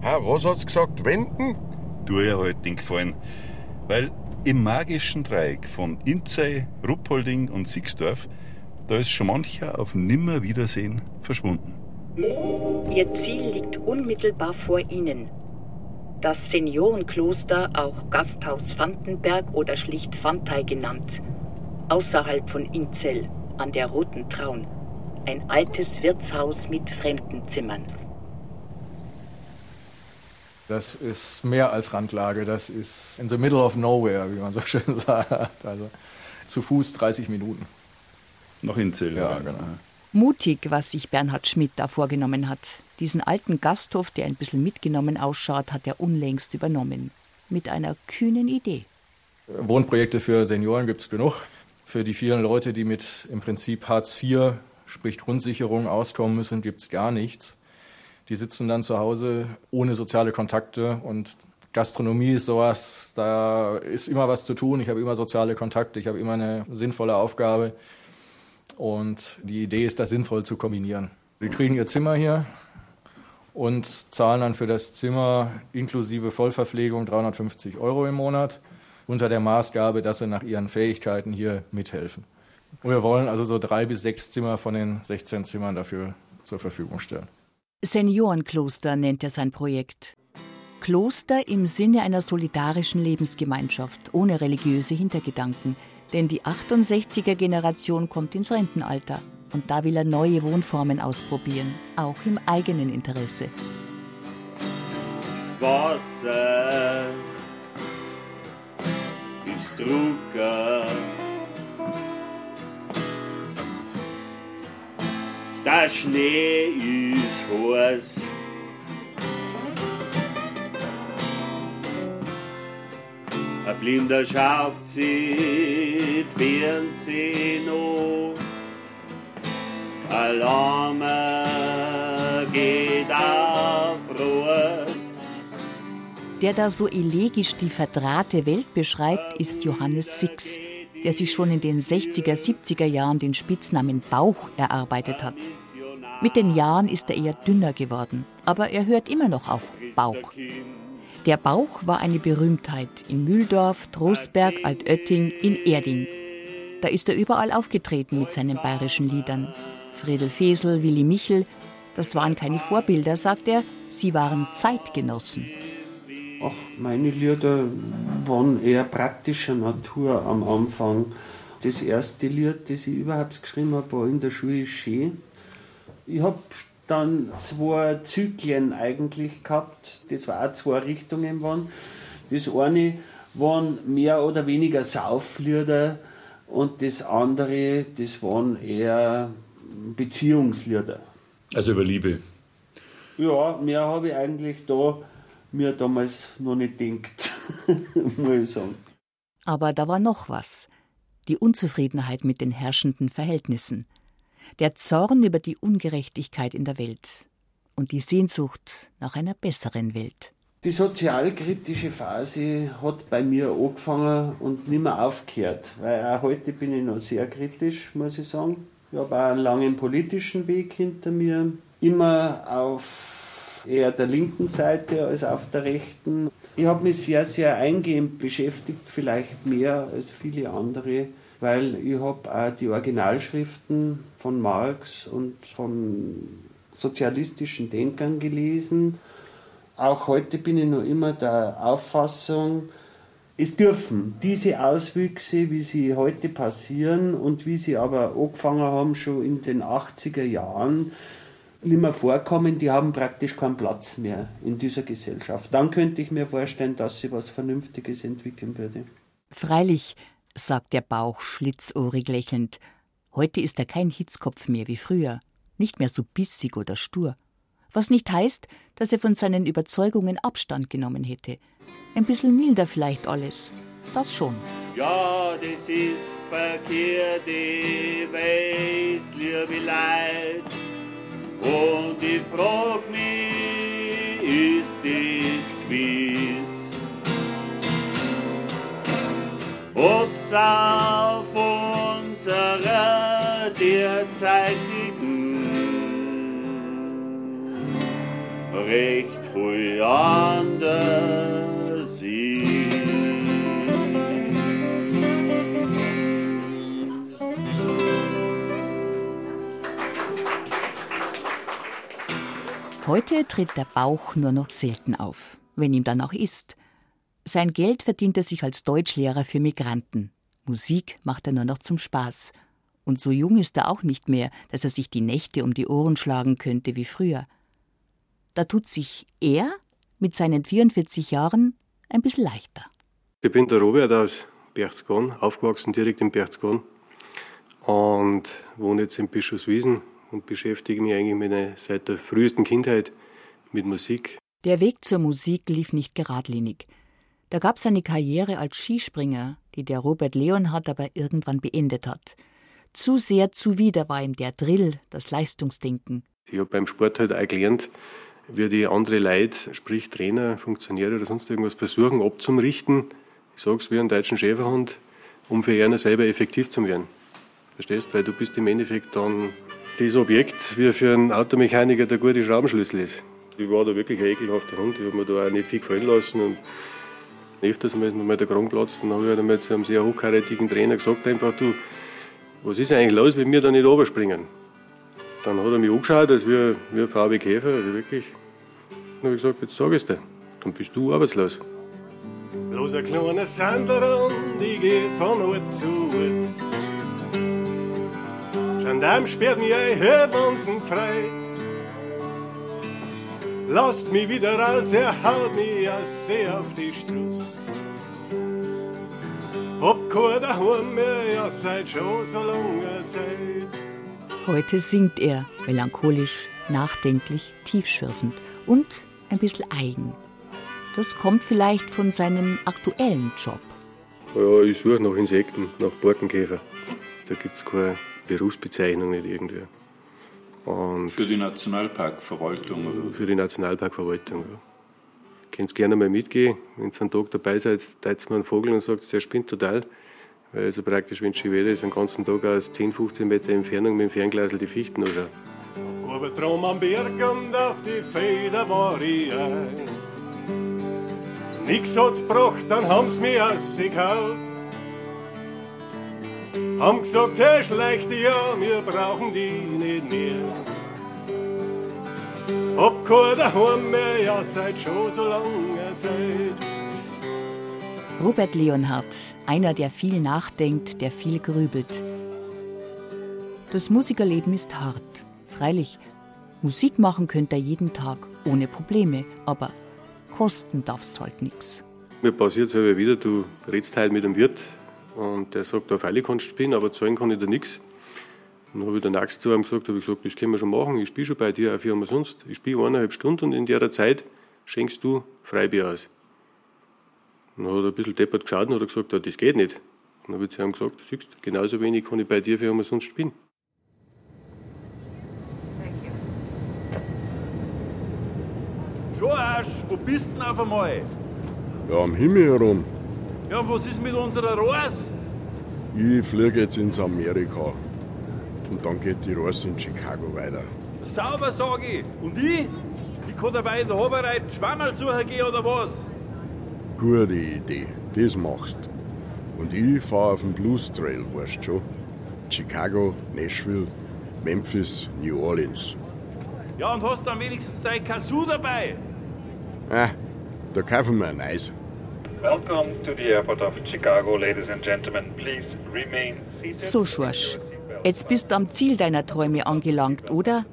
Ha, was hat's gesagt? Wenden? Tu ja halt den Gefallen. Weil im magischen Dreieck von Inzey, Ruppolding und Sixdorf, da ist schon mancher auf Nimmerwiedersehen verschwunden. Ihr Ziel liegt unmittelbar vor Ihnen. Das Seniorenkloster, auch Gasthaus Vandenberg oder schlicht Fantei genannt, außerhalb von Inzell an der Roten Traun. Ein altes Wirtshaus mit Fremdenzimmern. Das ist mehr als Randlage, das ist in the middle of nowhere, wie man so [LAUGHS] schön sagt. Also zu Fuß 30 Minuten. Noch in Zell, ja, genau. Mutig, was sich Bernhard Schmidt da vorgenommen hat. Diesen alten Gasthof, der ein bisschen mitgenommen ausschaut, hat er unlängst übernommen. Mit einer kühnen Idee. Wohnprojekte für Senioren gibt es genug. Für die vielen Leute, die mit im Prinzip Hartz IV, sprich Grundsicherung, auskommen müssen, gibt es gar nichts. Die sitzen dann zu Hause ohne soziale Kontakte und Gastronomie ist sowas, da ist immer was zu tun. Ich habe immer soziale Kontakte, ich habe immer eine sinnvolle Aufgabe. Und die Idee ist, das sinnvoll zu kombinieren. Die kriegen ihr Zimmer hier und zahlen dann für das Zimmer inklusive Vollverpflegung 350 Euro im Monat unter der Maßgabe, dass sie nach ihren Fähigkeiten hier mithelfen. Und wir wollen also so drei bis sechs Zimmer von den 16 Zimmern dafür zur Verfügung stellen. Seniorenkloster nennt er sein Projekt. Kloster im Sinne einer solidarischen Lebensgemeinschaft, ohne religiöse Hintergedanken. Denn die 68er-Generation kommt ins Rentenalter. Und da will er neue Wohnformen ausprobieren, auch im eigenen Interesse. Das Wasser trocken. der Schnee ist heiß. Ein Blinder schaut sich Fernsehen an. Ein Der da so elegisch die verdrahte Welt beschreibt, ist Johannes Six, der sich schon in den 60er, 70er Jahren den Spitznamen Bauch erarbeitet hat. Mit den Jahren ist er eher dünner geworden, aber er hört immer noch auf Bauch. Der Bauch war eine Berühmtheit in Mühldorf, Trostberg, Altötting, in Erding. Da ist er überall aufgetreten mit seinen bayerischen Liedern. Friedel Fesel, Willi Michel, das waren keine Vorbilder, sagt er, sie waren Zeitgenossen. Ach, meine Lieder waren eher praktischer Natur am Anfang. Das erste Lied, das ich überhaupt geschrieben habe, war in der Schule schön. Ich habe dann zwei Zyklen eigentlich gehabt, das war auch zwei Richtungen waren. Das eine waren mehr oder weniger Sauflieder und das andere, das waren eher Beziehungslieder. Also über Liebe. Ja, mehr habe ich eigentlich da mir damals noch nicht gedacht, [LAUGHS] muss ich sagen. Aber da war noch was. Die Unzufriedenheit mit den herrschenden Verhältnissen. Der Zorn über die Ungerechtigkeit in der Welt. Und die Sehnsucht nach einer besseren Welt. Die sozialkritische Phase hat bei mir angefangen und nicht mehr aufgehört. Weil auch heute bin ich noch sehr kritisch, muss ich sagen. Ich habe auch einen langen politischen Weg hinter mir. Immer auf eher der linken Seite als auf der rechten. Ich habe mich sehr, sehr eingehend beschäftigt, vielleicht mehr als viele andere, weil ich habe auch die Originalschriften von Marx und von sozialistischen Denkern gelesen. Auch heute bin ich noch immer der Auffassung, es dürfen diese Auswüchse, wie sie heute passieren und wie sie aber angefangen haben schon in den 80er Jahren, nicht mehr vorkommen, die haben praktisch keinen Platz mehr in dieser Gesellschaft. Dann könnte ich mir vorstellen, dass sie was Vernünftiges entwickeln würde. Freilich, sagt der Bauch schlitzohrig lächelnd, heute ist er kein Hitzkopf mehr wie früher, nicht mehr so bissig oder stur. Was nicht heißt, dass er von seinen Überzeugungen Abstand genommen hätte. Ein bisschen milder vielleicht alles. Das schon. Ja, das ist verkehrt, die Welt, liebe Leid. Und ich frag mich, ist das gewiss? Ob's auf unserer derzeitigen recht viel anders Heute tritt der Bauch nur noch selten auf, wenn ihm danach ist. Sein Geld verdient er sich als Deutschlehrer für Migranten. Musik macht er nur noch zum Spaß. Und so jung ist er auch nicht mehr, dass er sich die Nächte um die Ohren schlagen könnte wie früher. Da tut sich er mit seinen 44 Jahren ein bisschen leichter. Ich bin der Robert aus Berchtesgaden, aufgewachsen direkt in Berchtesgaden und wohne jetzt in Bischofswiesen und beschäftige mich eigentlich mit einer, seit der frühesten Kindheit mit Musik. Der Weg zur Musik lief nicht geradlinig. Da gab es eine Karriere als Skispringer, die der Robert Leonhardt aber irgendwann beendet hat. Zu sehr zuwider war ihm der Drill, das Leistungsdenken. Ich habe beim Sport halt auch gelernt, wie die andere Leute, sprich Trainer, Funktionäre oder sonst irgendwas, versuchen abzumrichten. Ich sage es wie einen deutschen Schäferhund, um für einer selber effektiv zu werden. Verstehst? Weil du bist im Endeffekt dann das Objekt, wie für einen Automechaniker der gute Schraubenschlüssel ist. Ich war da wirklich ein ekelhafter Hund. Ich habe mir da auch nicht viel gefallen lassen. Und öfters ist mir mal der Kragen platzt. Dann habe ich halt einmal zu einem sehr hochkarätigen Trainer gesagt, einfach, du, was ist eigentlich los, wenn wir da nicht runterspringen? Dann hat er mich angeschaut, als wie ein VW Käfer, also wirklich. Dann habe ich gesagt, jetzt sag es dir, dann bist du arbeitslos. Bloß ein kleiner Sandler und ich geh von Ort zu Ort. Gendarm sperrt mich ein, Wahnsinn frei. Lasst mich wieder raus, er haut mich aus See auf die Struss. Hab kein daheim mehr, ja seit schon so langer Zeit. Heute singt er melancholisch, nachdenklich, tiefschürfend und ein bisschen eigen. Das kommt vielleicht von seinem aktuellen Job. Ja, ich suche nach Insekten, nach Borkenkäfer. Da gibt es keine Berufsbezeichnung nicht irgendwie. Und Für die Nationalparkverwaltung, oder? für die Nationalparkverwaltung. Ja. Könnt gerne mal mitgehen. Wenn ihr einen Tag dabei seid, teilt mir einen Vogel und sagt, der spinnt total. Weil also praktisch, wenn es schön Wetter ist, den ganzen Tag aus 10, 15 Meter Entfernung mit dem Fernglasel die Fichten anschauen. Oben drum am Berg und auf die Feder war ich ein. Nix hat's gebracht, dann haben's mir ausgekaut. Haben gesagt, hey, schlechte ja, wir brauchen die nicht mehr. Hab kein daheim mehr, ja, seit schon so langer Zeit. Robert Leonhardt, einer, der viel nachdenkt, der viel grübelt. Das Musikerleben ist hart. Freilich, Musik machen könnt ihr jeden Tag, ohne Probleme, aber kosten darf's halt nix. Mir passiert es aber wieder, du redst halt mit einem Wirt und der sagt, auf alle kannst du spielen, aber zahlen kann ich dir nichts. Dann habe ich den nächsten zu ihm gesagt, habe ich gesagt, das können wir schon machen, ich spiele schon bei dir, auch für umsonst. Ich spiele eineinhalb Stunden und in der Zeit schenkst du Freibier aus. Dann hat er ein bisschen deppert geschaut und hat gesagt, ja, das geht nicht. Dann habe ich zu ihm gesagt, siehst du, genauso wenig kann ich bei dir für umsonst spielen. Schon Arsch, wo bist denn auf einmal? Ja, am Himmel herum. Ja, was ist mit unserer Reise? Ich fliege jetzt ins Amerika. Und dann geht die Reise in Chicago weiter. Sauber, sag ich. Und ich? Ich kann dabei in der Habereit Schwammerl suchen gehen oder was? Gute Idee, das machst. Und ich fahre auf den Blues Trail, weißt schon. Chicago, Nashville, Memphis, New Orleans. Ja, und hast dann wenigstens dein Kazoo dabei? Ah, da kaufen wir ein Eis. Welcome to the airport of Chicago, ladies and gentlemen. Please remain seated. So, Schorsch, jetzt bist du am Ziel deiner Träume angelangt, oder?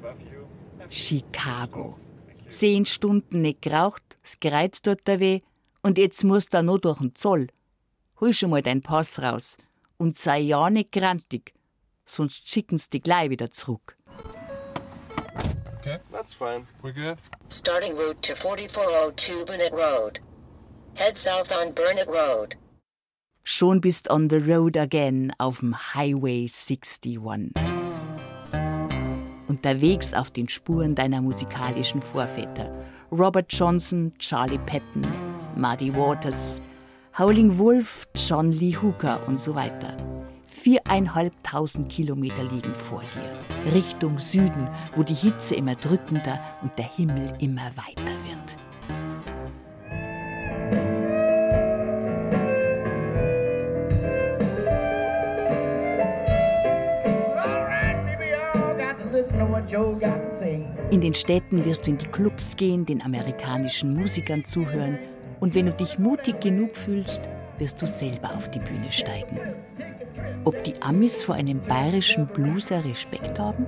Chicago. Zehn Stunden nicht geraucht, das Kreuz tut dir weh und jetzt musst du noch durch den Zoll. Hol schon mal deinen Pass raus und sei ja nicht grantig, sonst schicken sie dich gleich wieder zurück. Okay, that's fine. We're good. Starting route to 4402 Burnett Road. Head south on Burnett Road. Schon bist on the road again auf dem Highway 61. Unterwegs auf den Spuren deiner musikalischen Vorväter. Robert Johnson, Charlie Patton, Muddy Waters, Howling Wolf, John Lee Hooker und so weiter. Viereinhalbtausend Kilometer liegen vor dir. Richtung Süden, wo die Hitze immer drückender und der Himmel immer weiter In den Städten wirst du in die Clubs gehen, den amerikanischen Musikern zuhören und wenn du dich mutig genug fühlst, wirst du selber auf die Bühne steigen. Ob die Amis vor einem bayerischen Blueser Respekt haben?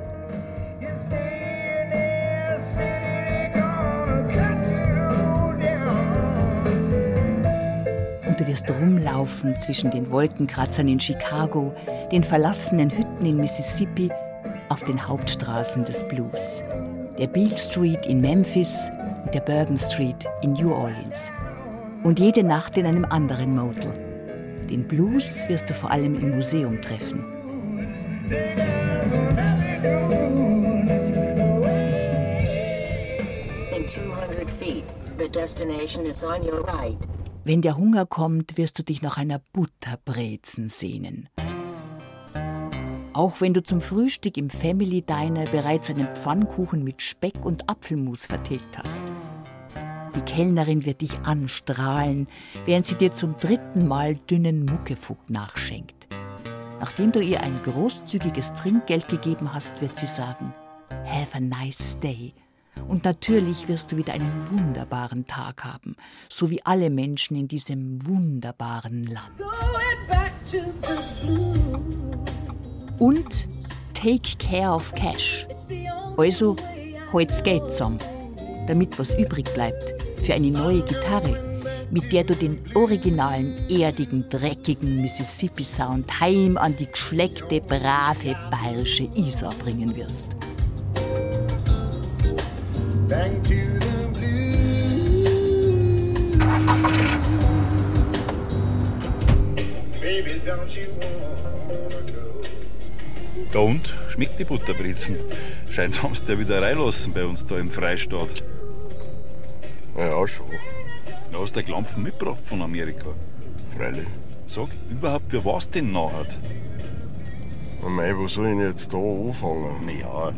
Und du wirst rumlaufen zwischen den Wolkenkratzern in Chicago, den verlassenen Hütten in Mississippi, auf den Hauptstraßen des Blues. Der Beale Street in Memphis und der Bourbon Street in New Orleans. Und jede Nacht in einem anderen Motel. Den Blues wirst du vor allem im Museum treffen. In 200 feet, the destination is on your right. Wenn der Hunger kommt, wirst du dich nach einer Butterbrezen sehnen. Auch wenn du zum Frühstück im Family Diner bereits einen Pfannkuchen mit Speck und Apfelmus vertilgt hast. Die Kellnerin wird dich anstrahlen, während sie dir zum dritten Mal dünnen Muckefuck nachschenkt. Nachdem du ihr ein großzügiges Trinkgeld gegeben hast, wird sie sagen, Have a nice day. Und natürlich wirst du wieder einen wunderbaren Tag haben, so wie alle Menschen in diesem wunderbaren Land. Und take care of cash. Also, holt's Geld zusammen, damit was übrig bleibt für eine neue Gitarre, mit der du den originalen, erdigen, dreckigen Mississippi-Sound heim an die geschleckte, brave bayerische Isar bringen wirst. To the Baby, don't you go? Da und? Schmeckt die Butterbrezen? Scheint, haben sie ja wieder reinlassen bei uns da im Freistaat. Ja, schon. Da hast du den Klampfen mitgebracht von Amerika. Freilich. Sag, überhaupt, wer war's denn nachher? Mei, wo soll ich denn jetzt da anfangen? Naja,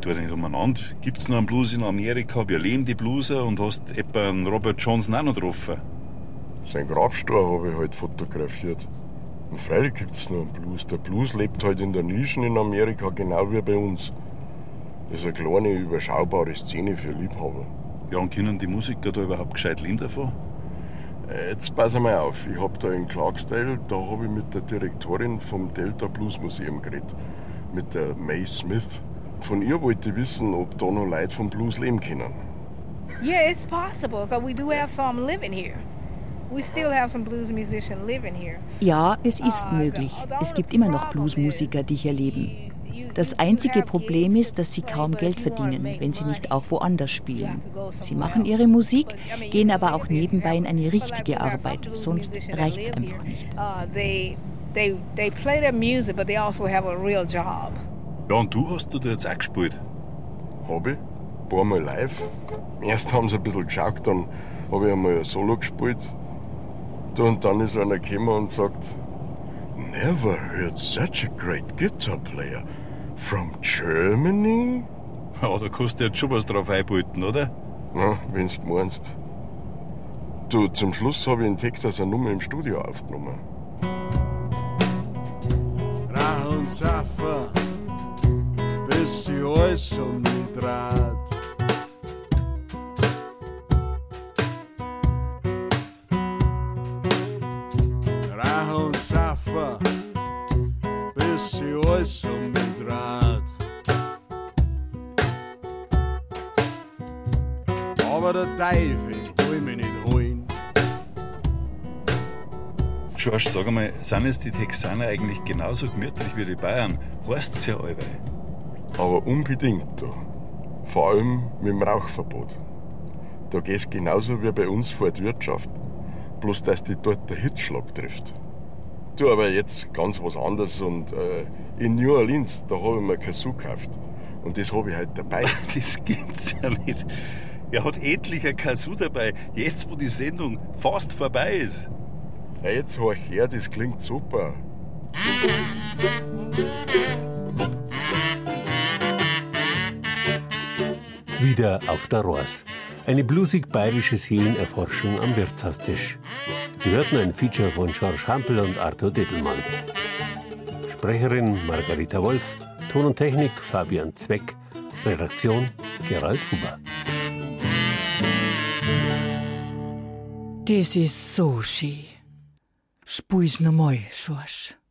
tu nicht umeinander. Gibt's noch einen Blues in Amerika? Wir leben die Blueser und hast etwa einen Robert Johnson auch noch getroffen. Sein Grabstor habe ich halt fotografiert. Und freilich gibt's noch einen Blues. Der Blues lebt halt in der Nischen in Amerika genau wie bei uns. Das ist eine kleine, überschaubare Szene für Liebhaber. Ja, und können die Musiker da überhaupt gescheit leben davon? Jetzt pass mal auf, ich hab da in Clarksdale, da habe ich mit der Direktorin vom Delta Blues Museum geredet, mit der May Smith. Von ihr wollte ich wissen, ob da noch Leute vom Blues leben können. Yeah, it's possible because we do have some living here. Ja, es ist möglich. Es gibt immer noch Bluesmusiker, die hier leben. Das einzige Problem ist, dass sie kaum Geld verdienen, wenn sie nicht auch woanders spielen. Sie machen ihre Musik, gehen aber auch nebenbei in eine richtige Arbeit, sonst reicht's einfach nicht. Uh, they, they, they play their music, but they also have a real job. Ja, und du hast du da jetzt auch gespielt? Hab ich? Ein paar Mal live. Erst haben sie ein bisschen geschaut, dann habe ich einmal ein Solo gespielt. Und dann ist einer gekommen und sagt, Never heard such a great guitar player. From Germany? Ja, da kannst du jetzt schon was drauf einbeuten, oder? Na, wenn's meinst. Du, zum Schluss habe ich einen Text aus einer Nummer im Studio aufgenommen. Rach und Saffer, bis die alles um mich Der Teufel will mich nicht holen. George, sag einmal, sind es die Texaner eigentlich genauso gemütlich wie die Bayern? Heißt's ja alle. Aber unbedingt, du. Vor allem mit dem Rauchverbot. Da geht's genauso wie bei uns vor die Wirtschaft. Bloß, dass die dort der Hitzschlag trifft. Du, aber jetzt ganz was anderes und äh, in New Orleans, da habe ich mir Kazoo gekauft. Und das habe ich halt dabei. [LAUGHS] Das gibt's ja nicht. Er hat endlich ein Kazoo dabei, jetzt wo die Sendung fast vorbei ist. Ja, jetzt hör her, das klingt super. Wieder auf der Rohrs. Eine blusig-bayerische Seelenerforschung am Wirtshaustisch. Sie hörten ein Feature von George Hampel und Arthur Dittelmann. Sprecherin Margarita Wolf, Ton und Technik Fabian Zweck, Redaktion Gerald Huber. Ti si suši. Špuj z namoj, šoš.